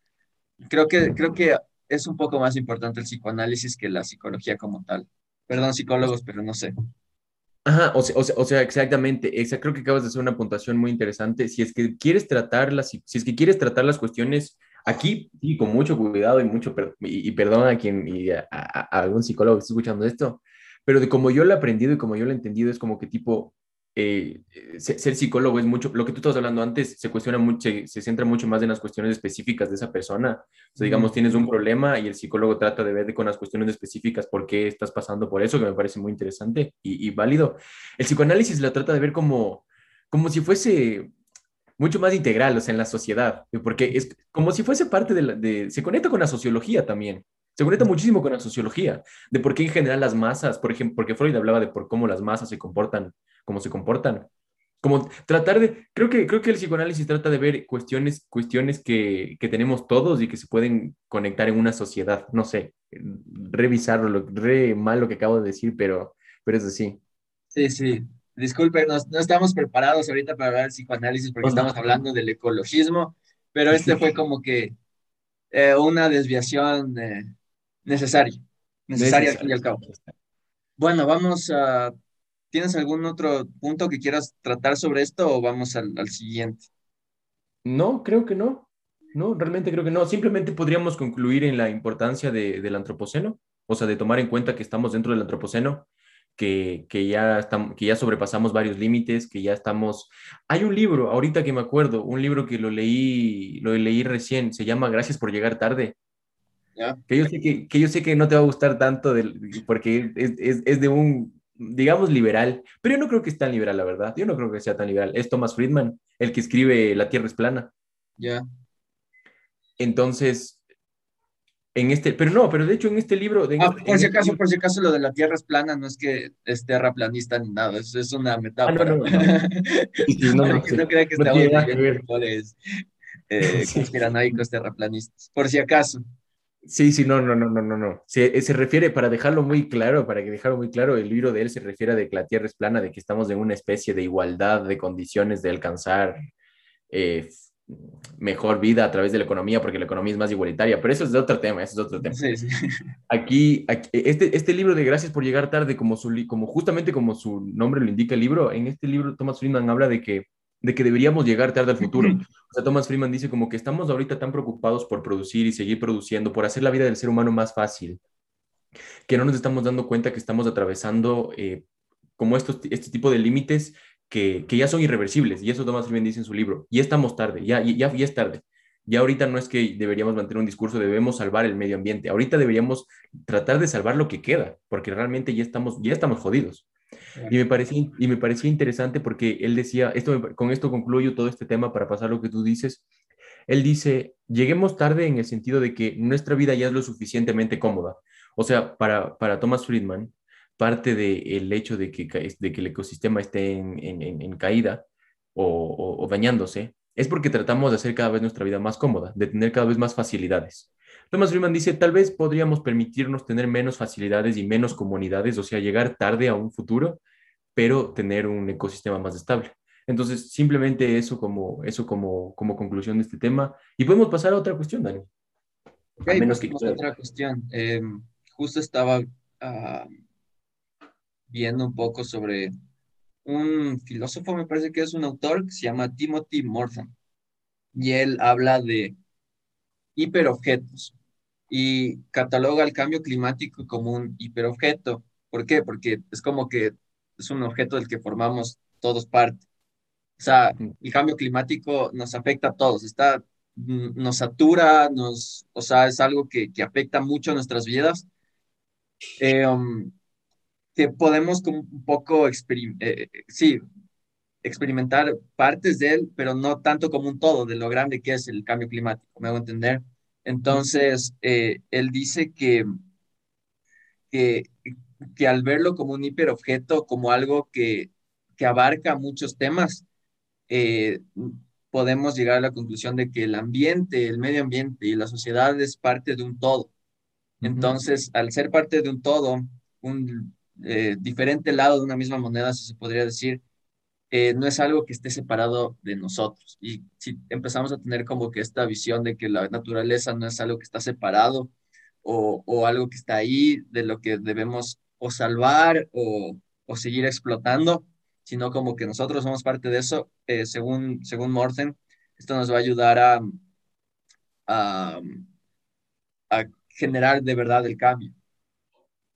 Creo que, creo que es un poco más importante el psicoanálisis que la psicología como tal. Perdón, psicólogos, pero no sé. Ajá, o sea, o sea, exactamente. creo que acabas de hacer una puntuación muy interesante. Si es que quieres tratar las, si es que quieres tratar las cuestiones aquí, sí, con mucho cuidado y mucho, y, perdón a quien, algún psicólogo que esté escuchando esto, pero de como yo lo he aprendido y como yo lo he entendido, es como que tipo, eh, ser psicólogo es mucho, lo que tú estabas hablando antes, se cuestiona mucho, se, centra mucho más en las cuestiones específicas de esa persona. O sea, digamos, tienes un problema y el psicólogo trata de ver con las cuestiones específicas por qué estás pasando por eso, que me parece muy interesante y, válido. El psicoanálisis lo trata de ver como, como si fuese mucho más integral, o sea, en la sociedad, porque es como si fuese parte de, la, de se conecta con la sociología también. Se conecta muchísimo con la sociología, de por qué en general las masas, por ejemplo, porque Freud hablaba de por cómo las masas se comportan cómo se comportan. Como tratar de, creo que, creo que el psicoanálisis trata de ver cuestiones, cuestiones que, que tenemos todos y que se pueden conectar en una sociedad. No sé, revisarlo, re mal lo que acabo de decir, pero, pero es así. Sí, sí. Disculpen, no, no estamos preparados ahorita para hablar del psicoanálisis porque estamos hablando del ecologismo, pero este fue <laughs> como que eh, una desviación eh, necesaria, necesaria al fin y al cabo. Bueno, vamos a ¿Tienes algún otro punto que quieras tratar sobre esto o vamos al, siguiente? No, creo que no. No, realmente creo que no. Simplemente podríamos concluir en la importancia del antropoceno, o sea, de tomar en cuenta que estamos dentro del antropoceno, que, que, ya estamos, que ya sobrepasamos varios límites, que ya estamos... Hay un libro, ahorita que me acuerdo, un libro que lo leí, lo leí recién, se llama Gracias por llegar tarde. Que, yo sé que, que, yo sé que no te va a gustar tanto del, porque es, es, es de un digamos, liberal, pero yo no creo que es tan liberal, la verdad. Yo no creo que sea tan liberal. Es Thomas Friedman, el que escribe La Tierra es plana. Ya. Entonces, en este, pero no, pero de hecho en este libro... Ah, este, por si acaso, por si acaso lo de la Tierra es plana no es que es planista ni nada, es, es una metáfora. Ah, no, no, no. <laughs> no, no, crea que estamos eh, <laughs> conspiranoicos terraplanistas, por si acaso. Sí, sí, no, no, no, no, no, no. Se, se, refiere, para dejarlo muy claro, para que dejarlo muy claro, el libro de él se refiere a de que la Tierra es plana, de que estamos en una especie de igualdad de condiciones de alcanzar eh, mejor vida a través de la economía, porque la economía es más igualitaria, pero eso es de otro tema, eso es otro tema. Sí, sí. <laughs> Aquí, este, este libro de Gracias por llegar tarde, como, su, como justamente como su nombre lo indica el libro, en este libro Thomas Friedman habla de que de que deberíamos llegar tarde al futuro. O sea, Thomas Freeman dice como que estamos ahorita tan preocupados por producir y seguir produciendo, por hacer la vida del ser humano más fácil, que no nos estamos dando cuenta que estamos atravesando eh, como estos, este tipo de límites que, que, ya son irreversibles. Y eso Thomas Freeman dice en su libro. Ya estamos tarde, ya, ya, ya es tarde. Ya ahorita no es que deberíamos mantener un discurso, debemos salvar el medio ambiente. Ahorita deberíamos tratar de salvar lo que queda, porque realmente ya estamos, ya estamos jodidos. Y me, parecía, y me parecía interesante porque él decía, esto con esto concluyo todo este tema para pasar lo que tú dices. Él dice, lleguemos tarde en el sentido de que nuestra vida ya es lo suficientemente cómoda. O sea, para, para Thomas Friedman, parte del hecho de que, de que el ecosistema esté en, en, caída o, o, dañándose es porque tratamos de hacer cada vez nuestra vida más cómoda, de tener cada vez más facilidades. Thomas Friedman dice, tal vez podríamos permitirnos tener menos facilidades y menos comunidades, o sea, llegar tarde a un futuro, pero tener un ecosistema más estable. Entonces, simplemente eso como, eso como, como conclusión de este tema. Y podemos pasar a otra cuestión, Dani. menos que... Otra cuestión. Eh, justo estaba uh, viendo un poco sobre un filósofo, me parece que es un autor que se llama Timothy Morton. Y él habla de hiperobjetos y cataloga el cambio climático como un hiperobjeto. ¿Por qué? Porque es como que es un objeto del que formamos todos parte. O sea, el cambio climático nos afecta a todos, está, nos satura, nos, o sea, es algo que, que afecta mucho a nuestras vidas. Eh, um, que podemos como un poco, eh, sí, experimentar partes de él, pero no tanto como un todo de lo grande que es el cambio climático, me hago entender. Entonces, eh, él dice que, que, que, al verlo como un hiperobjeto, como algo que, que abarca muchos temas, eh, podemos llegar a la conclusión de que el ambiente, el medio ambiente y la sociedad es parte de un todo. Entonces, al ser parte de un todo, un eh, diferente lado de una misma moneda, si se podría decir, eh, no es algo que esté separado de nosotros. Y si empezamos a tener como que esta visión de que la naturaleza no es algo que está separado o, o algo que está ahí, de lo que debemos o salvar o, o seguir explotando, sino como que nosotros somos parte de eso, eh, según, según Morten, esto nos va a ayudar a, a, a generar de verdad el cambio.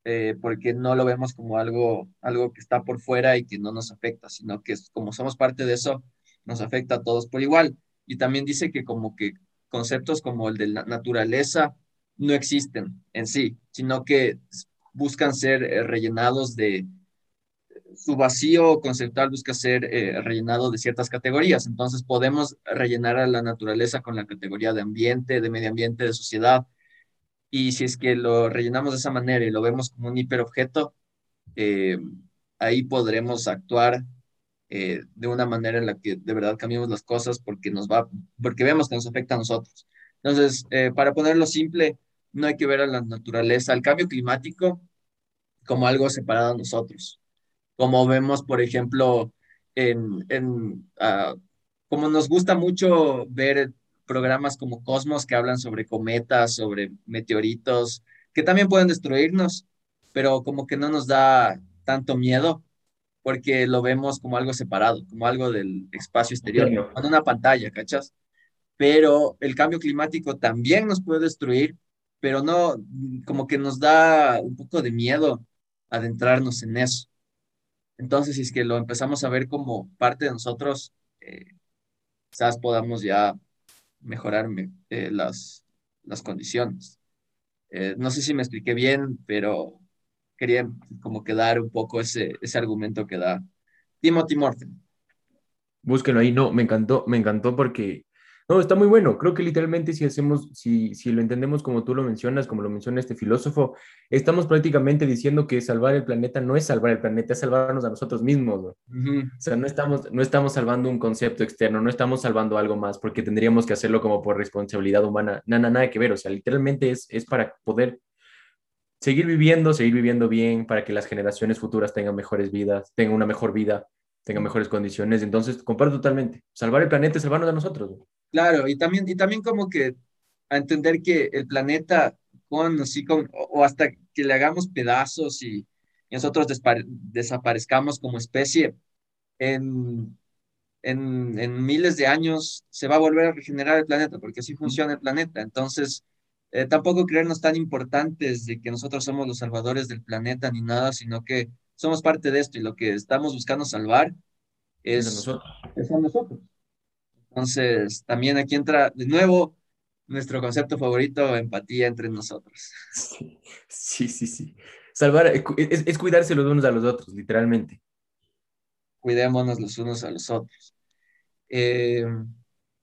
Eh, porque no lo vemos como algo, algo que está por fuera y que no nos afecta, sino que como somos parte de eso, nos afecta a todos por igual. Y también dice que como que conceptos como el de la naturaleza no existen en sí, sino que buscan ser eh, rellenados de su vacío conceptual busca ser eh, rellenado de ciertas categorías. Entonces podemos rellenar a la naturaleza con la categoría de ambiente, de medio ambiente, de sociedad, y si es que lo rellenamos de esa manera y lo vemos como un hiperobjeto, eh, ahí podremos actuar eh, de una manera en la que de verdad cambiemos las cosas porque nos va, porque vemos que nos afecta a nosotros. Entonces, eh, para ponerlo simple, no hay que ver a la naturaleza, al cambio climático como algo separado a nosotros. Como vemos, por ejemplo, en, en uh, como nos gusta mucho ver programas como Cosmos que hablan sobre cometas, sobre meteoritos, que también pueden destruirnos, pero como que no nos da tanto miedo porque lo vemos como algo separado, como algo del espacio exterior, con una pantalla, ¿cachas? Pero el cambio climático también nos puede destruir, pero no, como que nos da un poco de miedo adentrarnos en eso. Entonces, si es que lo empezamos a ver como parte de nosotros, eh, quizás podamos ya mejorar eh, las, las condiciones. Eh, no sé si me expliqué bien, pero quería como que dar un poco ese, ese argumento que da Timothy Morton. Búsquenlo ahí, no, me encantó, me encantó porque no, está muy bueno. Creo que literalmente si hacemos, si, si lo entendemos como tú lo mencionas, como lo menciona este filósofo, estamos prácticamente diciendo que salvar el planeta no es salvar el planeta, es salvarnos a nosotros mismos. O sea, no estamos, no estamos salvando un concepto externo, no estamos salvando algo más, porque tendríamos que hacerlo como por responsabilidad humana. Nada, nada que ver. O sea, literalmente es, es para poder seguir viviendo, seguir viviendo bien, para que las generaciones futuras tengan mejores vidas, tengan una mejor vida, tengan mejores condiciones. Entonces, comparto totalmente. Salvar el planeta es salvarnos a nosotros. Claro, y también, y también como que a entender que el planeta, con, así, con, o hasta que le hagamos pedazos y, nosotros desaparezcamos como especie, en, en, en, miles de años se va a volver a regenerar el planeta, porque así funciona el planeta. Entonces, eh, tampoco creernos tan importantes de que nosotros somos los salvadores del planeta ni nada, sino que somos parte de esto y lo que estamos buscando salvar es, es nosotros. Es a nosotros. Entonces, también aquí entra de nuevo nuestro concepto favorito, empatía entre nosotros. Sí, sí, sí. Salvar es, es cuidarse los unos a los otros, literalmente. cuidémonos los unos a los otros. Eh,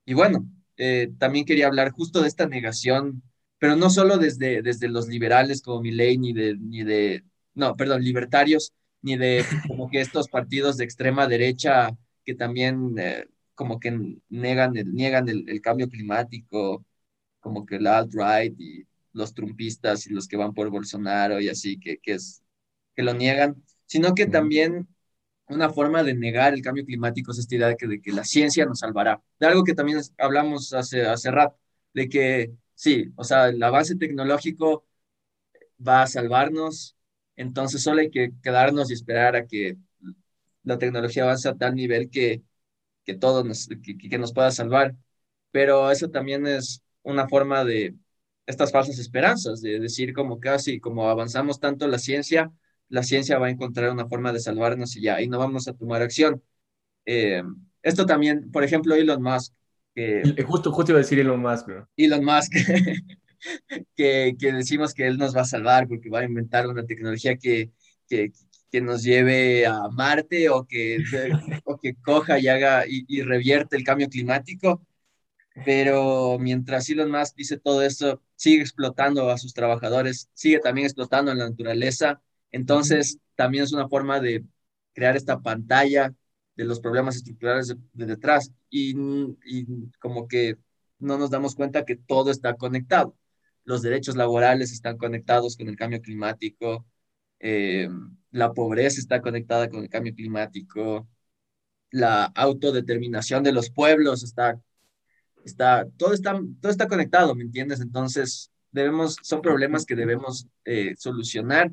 y bueno, eh, también quería hablar justo de esta negación, pero no solo desde, desde los liberales como Milley, ni de, ni de, no, perdón, libertarios, ni de como que estos partidos de extrema derecha que también eh, como que negan, el, niegan el, cambio climático, como que la alt-right y los trumpistas y los que van por Bolsonaro y así, que, que, es, que lo niegan, sino que también una forma de negar el cambio climático es esta idea de que, de que la ciencia nos salvará. De algo que también hablamos hace, hace rato, de que sí, o sea, el avance tecnológico va a salvarnos, entonces solo hay que quedarnos y esperar a que la tecnología avance a tal nivel que, que todo nos, que, nos pueda salvar. Pero eso también es una forma de estas falsas esperanzas, de decir como casi, como avanzamos tanto la ciencia, la ciencia va a encontrar una forma de salvarnos y ya, y no vamos a tomar acción. Eh, esto también, por ejemplo, Elon Musk. Que, justo, justo iba a decir Elon Musk, bro. Elon Musk, <laughs> que, que, decimos que él nos va a salvar porque va a inventar una tecnología que, que, que nos lleve a Marte o que, <laughs> o que coja y haga y, y, revierte el cambio climático. Pero mientras Elon Musk dice todo esto, sigue explotando a sus trabajadores, sigue también explotando en la naturaleza entonces, también es una forma de crear esta pantalla de los problemas estructurales de, detrás y, como que no nos damos cuenta que todo está conectado. Los derechos laborales están conectados con el cambio climático, eh, la pobreza está conectada con el cambio climático, la autodeterminación de los pueblos está, está, todo está, todo está conectado, ¿me entiendes? Entonces, debemos, son problemas que debemos eh, solucionar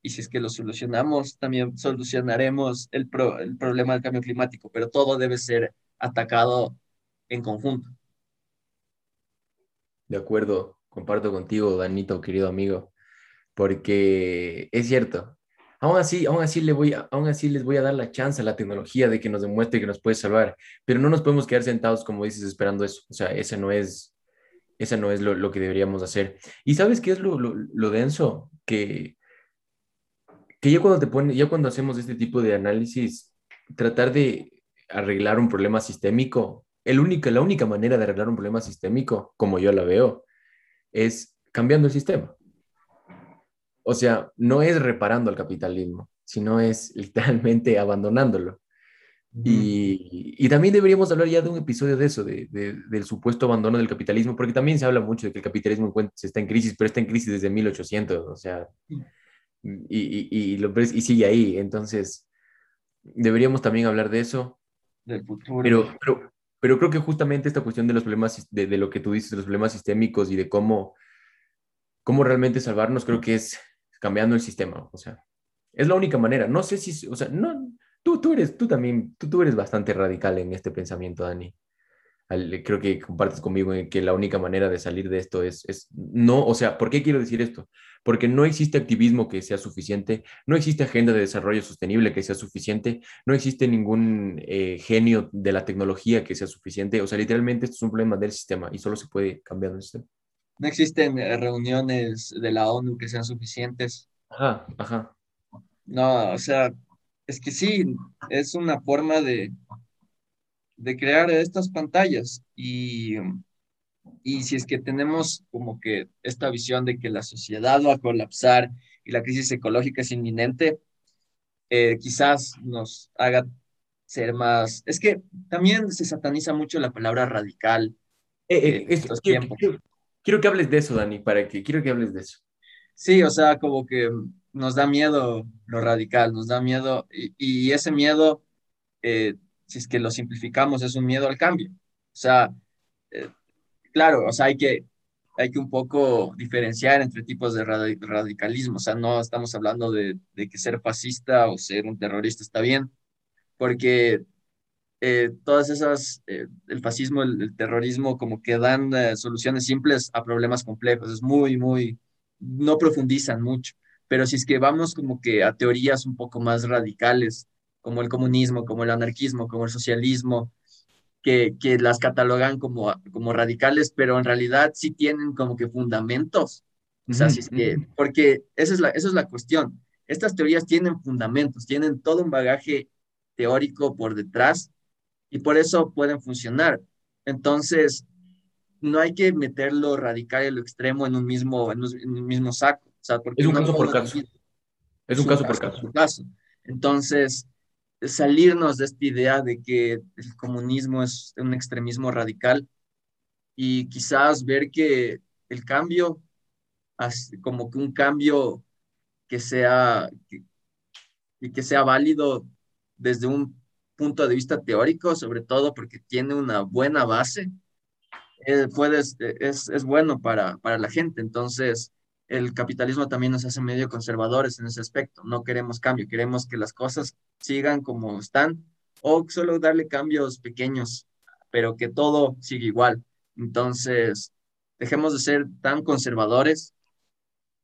y si es que lo solucionamos, también solucionaremos el, el problema del cambio climático, pero todo debe ser atacado en conjunto. De acuerdo, comparto contigo, Danito, querido amigo, porque es cierto. Aún así, aún así, le voy, aún así les voy a dar la chance a la tecnología de que nos demuestre que nos puede salvar, pero no nos podemos quedar sentados, como dices, esperando eso. O sea, ese no es, esa no es lo, lo, que deberíamos hacer. ¿Y sabes qué es lo, lo, lo denso? Que que ya cuando te pone, ya cuando hacemos este tipo de análisis, tratar de arreglar un problema sistémico, el único, la única manera de arreglar un problema sistémico, como yo la veo, es cambiando el sistema. O sea, no es reparando el capitalismo, sino es literalmente <laughs> abandonándolo. Y, y, también deberíamos hablar ya de un episodio de eso, de, del supuesto abandono del capitalismo, porque también se habla mucho de que el capitalismo está en crisis, pero está en crisis desde 1800, o sea, y, y, lo, y sigue ahí. Entonces, deberíamos también hablar de eso. Del futuro. Pero, pero, pero creo que justamente esta cuestión de los problemas, de, de, lo que tú dices, de los problemas sistémicos y de cómo, cómo realmente salvarnos, creo que es cambiando el sistema. O sea, es la única manera. No sé si, o sea, no, tú, tú eres, tú también, tú, tú eres bastante radical en este pensamiento, Dani creo que compartes conmigo que la única manera de salir de esto es, es, no, o sea, ¿por qué quiero decir esto? Porque no existe activismo que sea suficiente, no existe agenda de desarrollo sostenible que sea suficiente, no existe ningún eh, genio de la tecnología que sea suficiente, o sea, literalmente esto es un problema del sistema y solo se puede cambiar el sistema. No existen eh, reuniones de la ONU que sean suficientes. Ajá, ajá. No, o sea, es que sí, es una forma de, de crear estas pantallas y, y si es que tenemos como que esta visión de que la sociedad va a colapsar y la crisis ecológica es inminente, eh, quizás nos haga ser más... Es que también se sataniza mucho la palabra radical. Eh, eh, quiero, quiero, que hables de eso, Dani, para que quiero que hables de eso. Sí, o sea, como que nos da miedo lo radical, nos da miedo y, y ese miedo si es que lo simplificamos, es un miedo al cambio. O sea, eh, claro, o sea, hay que, hay que un poco diferenciar entre tipos de radicalismo. O sea, no estamos hablando de, de, que ser fascista o ser un terrorista está bien, porque eh, todas esas, eh, el fascismo, el, terrorismo, como que dan soluciones simples a problemas complejos. Es muy, muy, no profundizan mucho. Pero si es que vamos como que a teorías un poco más radicales, como el comunismo, como el anarquismo, como el socialismo, que, que las catalogan como, como radicales, pero en realidad sí tienen como que fundamentos. O sea, que, porque esa es, la, esa es la cuestión. Estas teorías tienen fundamentos, tienen todo un bagaje teórico por detrás y por eso pueden funcionar. Entonces, no hay que meterlo radical y lo extremo en un mismo, en un, mismo saco. es un caso por caso. Es un, caso, por caso. caso. Entonces, salirnos de esta idea de que el comunismo es un extremismo radical y quizás ver que el cambio, como que un cambio que sea, que, que sea válido desde un punto de vista teórico, sobre todo porque tiene una buena base, eh, puedes, es, es, bueno para, para la gente. Entonces, el capitalismo también nos hace medio conservadores en ese aspecto. No queremos cambio, queremos que las cosas sigan como están o solo darle cambios pequeños, pero que todo siga igual. Entonces, dejemos de ser tan conservadores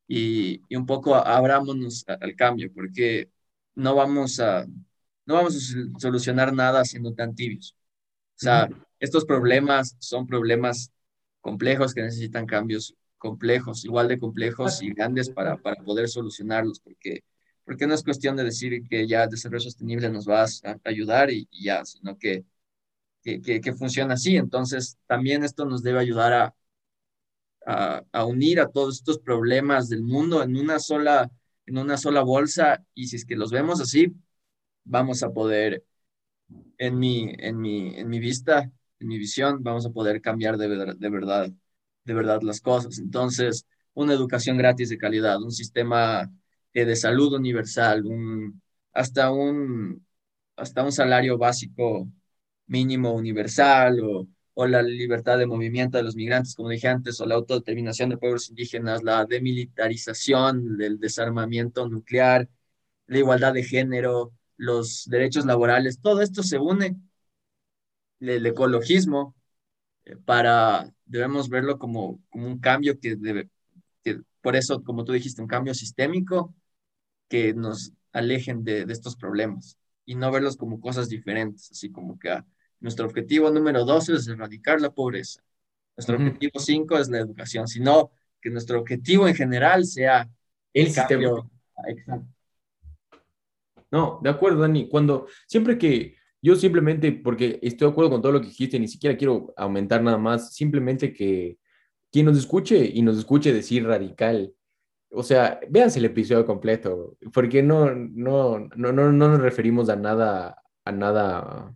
y, y un poco abrámonos al cambio, porque no vamos a, no vamos a solucionar nada siendo tan tibios. O sea, estos problemas son problemas complejos que necesitan cambios complejos, igual de complejos y grandes para, para poder solucionarlos, porque, porque no es cuestión de decir que ya desarrollo sostenible nos va a ayudar y, ya, sino que, que, que, funciona así. Entonces, también esto nos debe ayudar a, a, a, unir a todos estos problemas del mundo en una sola en una sola bolsa y si es que los vemos así, vamos a poder, en mi, en mi, en mi vista, en mi visión, vamos a poder cambiar de, de verdad de verdad las cosas. Entonces, una educación gratis de calidad, un sistema de salud universal, un, hasta, un, hasta un salario básico mínimo universal o, o la libertad de movimiento de los migrantes, como dije antes, o la autodeterminación de pueblos indígenas, la demilitarización del desarmamiento nuclear, la igualdad de género, los derechos laborales, todo esto se une, el ecologismo, para, debemos verlo como, como un cambio que debe, por eso, como tú dijiste, un cambio sistémico que nos alejen de, de estos problemas y no verlos como cosas diferentes, así como que ah, nuestro objetivo número 12 es erradicar la pobreza, nuestro objetivo 5 es la educación, sino que nuestro objetivo en general sea el, cambio. Exacto. No, de acuerdo, Dani. Cuando siempre que yo simplemente, porque estoy de acuerdo con todo lo que dijiste, ni siquiera quiero aumentar nada más, simplemente que quien nos escuche y nos escuche decir radical, o sea, véanse el episodio completo, porque no, no, no, no, no nos referimos a nada, a nada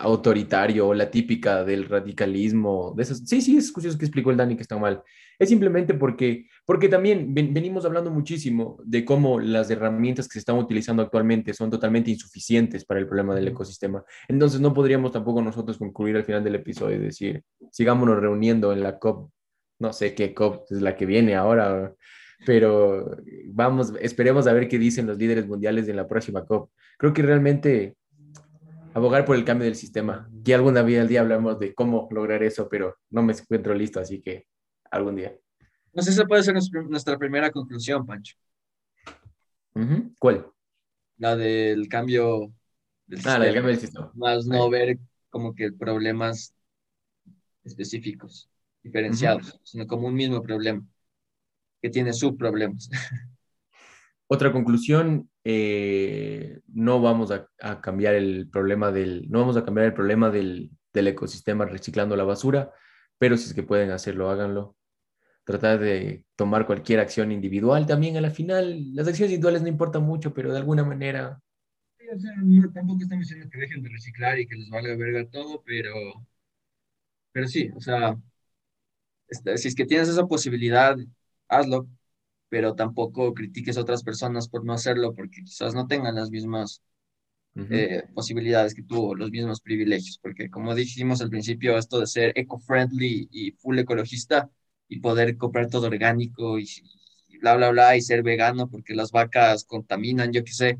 autoritario o la típica del radicalismo, de esas, sí, sí, es curioso que explicó el Dani que está mal. Es simplemente porque, porque también venimos hablando muchísimo de cómo las herramientas que se están utilizando actualmente son totalmente insuficientes para el problema del ecosistema. Entonces no podríamos tampoco nosotros concluir al final del episodio y decir, sigámonos reuniendo en la COP, no sé qué COP es la que viene ahora, pero vamos, esperemos a ver qué dicen los líderes mundiales en la próxima COP. Creo que realmente abogar por el cambio del sistema. Que alguna vez al día hablamos de cómo lograr eso, pero no me encuentro listo, así que algún día. Sé si puede ser nuestra primera conclusión, Pancho. ¿Cuál? La del cambio del sistema. Ah, la del cambio del sistema. Más no ver como que problemas específicos, diferenciados, sino como un mismo problema que tiene subproblemas. <laughs> Otra conclusión, eh, no vamos a, cambiar el problema del, no vamos a cambiar el problema del, del, ecosistema reciclando la basura, pero si es que pueden hacerlo, háganlo. Tratar de tomar cualquier acción individual también a la final, las acciones individuales no importan mucho, pero de alguna manera... Tampoco estamos diciendo que dejen de reciclar y que les valga verga todo, pero, pero sí, o sea, este, si es que tienes esa posibilidad, hazlo, pero tampoco critiques a otras personas por no hacerlo, porque quizás no tengan las mismas eh, posibilidades que tú, los mismos privilegios, porque como dijimos al principio, esto de ser eco-friendly y full ecologista y poder comprar todo orgánico y, bla, bla, bla, y ser vegano porque las vacas contaminan, yo qué sé,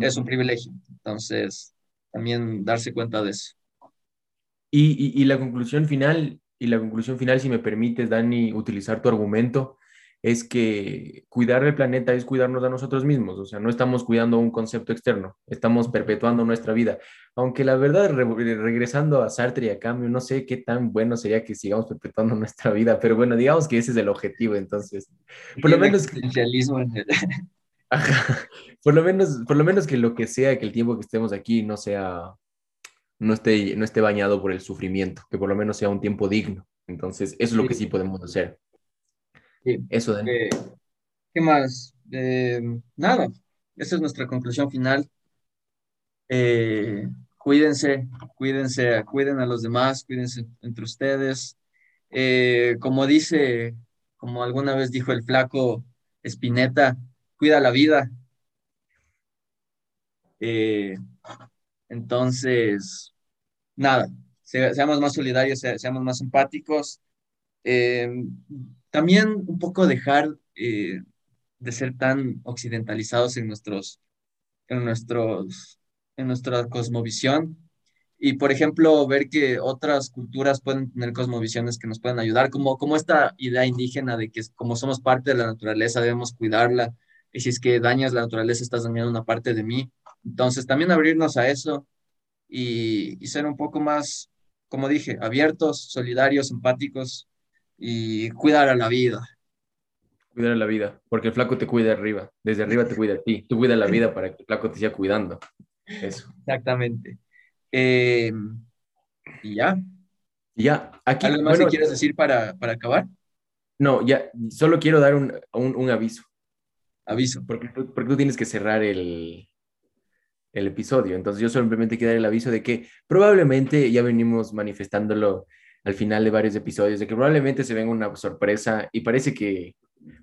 es un privilegio. Entonces, también darse cuenta de eso. Y, y, y la conclusión final, y la conclusión final, si me permites, Dani, utilizar tu argumento, es que cuidar el planeta es cuidarnos a nosotros mismos, o sea, no estamos cuidando un concepto externo, estamos perpetuando nuestra vida. Aunque la verdad, regresando a Sartre y a Cambio, no sé qué tan bueno sería que sigamos perpetuando <laughs> nuestra vida, pero bueno, digamos que ese es el objetivo, entonces. Por lo menos... <laughs> Por lo menos, por lo menos que lo que sea, que el tiempo que estemos aquí no sea, no esté, no esté bañado por el sufrimiento, que por lo menos sea un tiempo digno. Entonces, eso es lo que sí podemos hacer. Sí. Eso, de... Eh, ¿Qué más? Eh, nada, esa es nuestra conclusión final. Eh, cuídense, cuídense, cuiden a los demás, cuídense entre ustedes. como dice, como alguna vez dijo el flaco Spinetta, cuida la vida. entonces, nada, seamos más solidarios, seamos más empáticos. También un poco dejar de ser tan occidentalizados en nuestros, en nuestros, en nuestra cosmovisión. Y, por ejemplo, ver que otras culturas pueden tener cosmovisiones que nos pueden ayudar, como, como esta idea indígena de que como somos parte de la naturaleza, debemos cuidarla. Y si es que dañas la naturaleza, estás dañando una parte de mí. Entonces, también abrirnos a eso y, y ser un poco más, como dije, abiertos, solidarios, empáticos y cuidar a la vida. Cuidar la vida, porque el flaco te cuida arriba, desde arriba te cuida a ti, tú cuidas la vida para que el flaco te siga cuidando. Eso. Exactamente. Eh, y ya. ya, aquí. ¿Algo más que quieres decir para, para, acabar? No, ya, solo quiero dar un, un, un aviso. Aviso. Porque, porque tú tienes que cerrar el, el episodio. Entonces yo simplemente quiero dar el aviso de que probablemente ya venimos manifestándolo al final de varios episodios, de que probablemente se venga una sorpresa y parece que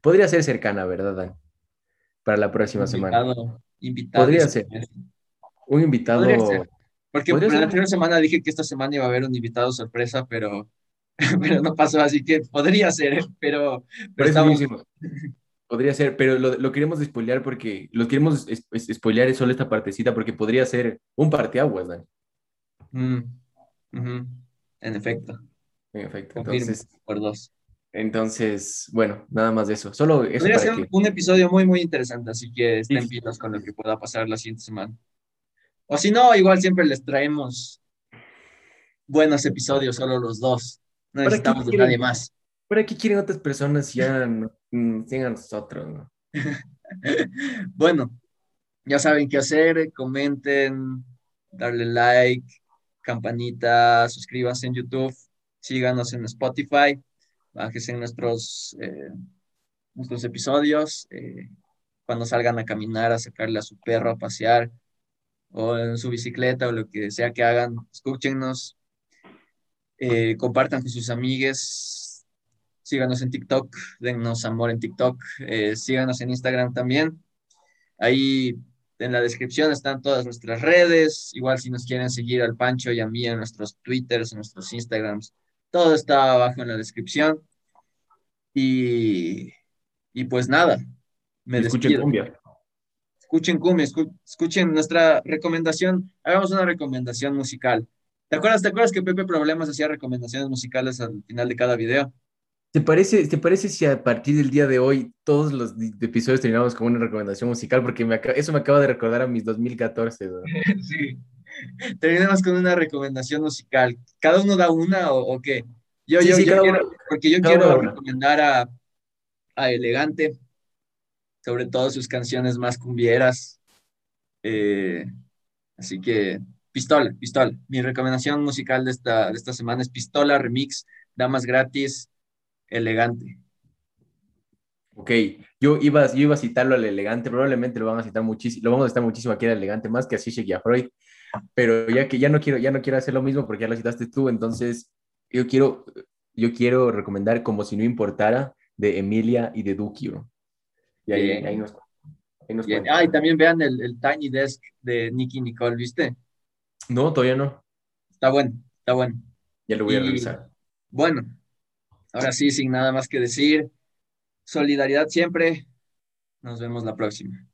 Podría ser cercana, ¿verdad, Dan? Para la próxima semana. Invitado. Podría ser. Un invitado. Porque la primera semana dije que esta semana iba a haber un invitado sorpresa, pero, <laughs> pero no pasó, así que podría ser, pero, Podría ser, pero lo, lo queremos spoilear porque lo queremos spoilear solo esta partecita porque podría ser un parteaguas, Dan. Mm, en efecto. En efecto. Entonces, por dos. Entonces, bueno, nada más de eso. Solo eso. Podría ser un episodio muy, muy interesante, así que estén pilas con lo que pueda pasar la siguiente semana. O si no, igual siempre les traemos buenos episodios, solo los dos. No necesitamos de nadie más. ¿Para qué quieren otras personas ya <laughs> no, a nosotros? ¿no? <laughs> bueno, ya saben qué hacer, comenten, darle like, campanita, suscríbanse en YouTube, síganos en Spotify bájense en nuestros, eh, nuestros episodios, eh, cuando salgan a caminar, a sacarle a su perro a pasear, o en su bicicleta, o lo que sea que hagan, escúchenos, eh, compartan con sus amigues, síganos en TikTok, dennos amor en TikTok, síganos en Instagram también. Ahí en la descripción están todas nuestras redes, igual si nos quieren seguir al Pancho y a mí en nuestros Twitters, en nuestros Instagrams, todo está abajo en la descripción. Y, y pues nada, me escuchen cumbia. Escuchen cumbia, escuchen nuestra recomendación. Hagamos una recomendación musical. ¿Te acuerdas, ¿Te acuerdas que Pepe Problemas hacía recomendaciones musicales al final de cada video? ¿Te parece, ¿Te parece si a partir del día de hoy todos los episodios terminamos con una recomendación musical? Porque eso me acaba de recordar a mis 2014. <laughs> sí. Terminamos con una recomendación musical. ¿Cada uno da una o, qué? Yo, yo, quiero, porque yo quiero recomendar a, a, Elegante, sobre todo sus canciones más cumbieras. Eh, así que, Pistola, Pistola. Mi recomendación musical de esta, de esta semana es Pistola Remix, Damas Gratis, Elegante. Ok, yo iba, yo iba a citarlo al elegante, probablemente lo van a citar muchísimo, lo vamos a citar muchísimo aquí al elegante, más que a Zizek y a Freud, pero ya que ya no quiero, ya no quiero hacer lo mismo porque ya lo citaste tú, entonces yo quiero, yo quiero recomendar Como si no importara de Emilia y de Dukio. Y ahí, ahí nos, Ah, y también vean el, el, Tiny Desk de Nicky Nicole, ¿viste? No, todavía no. Está bueno, está bueno. Ya lo voy a revisar. Bueno, ahora sí, sin nada más que decir, solidaridad siempre. Nos vemos la próxima.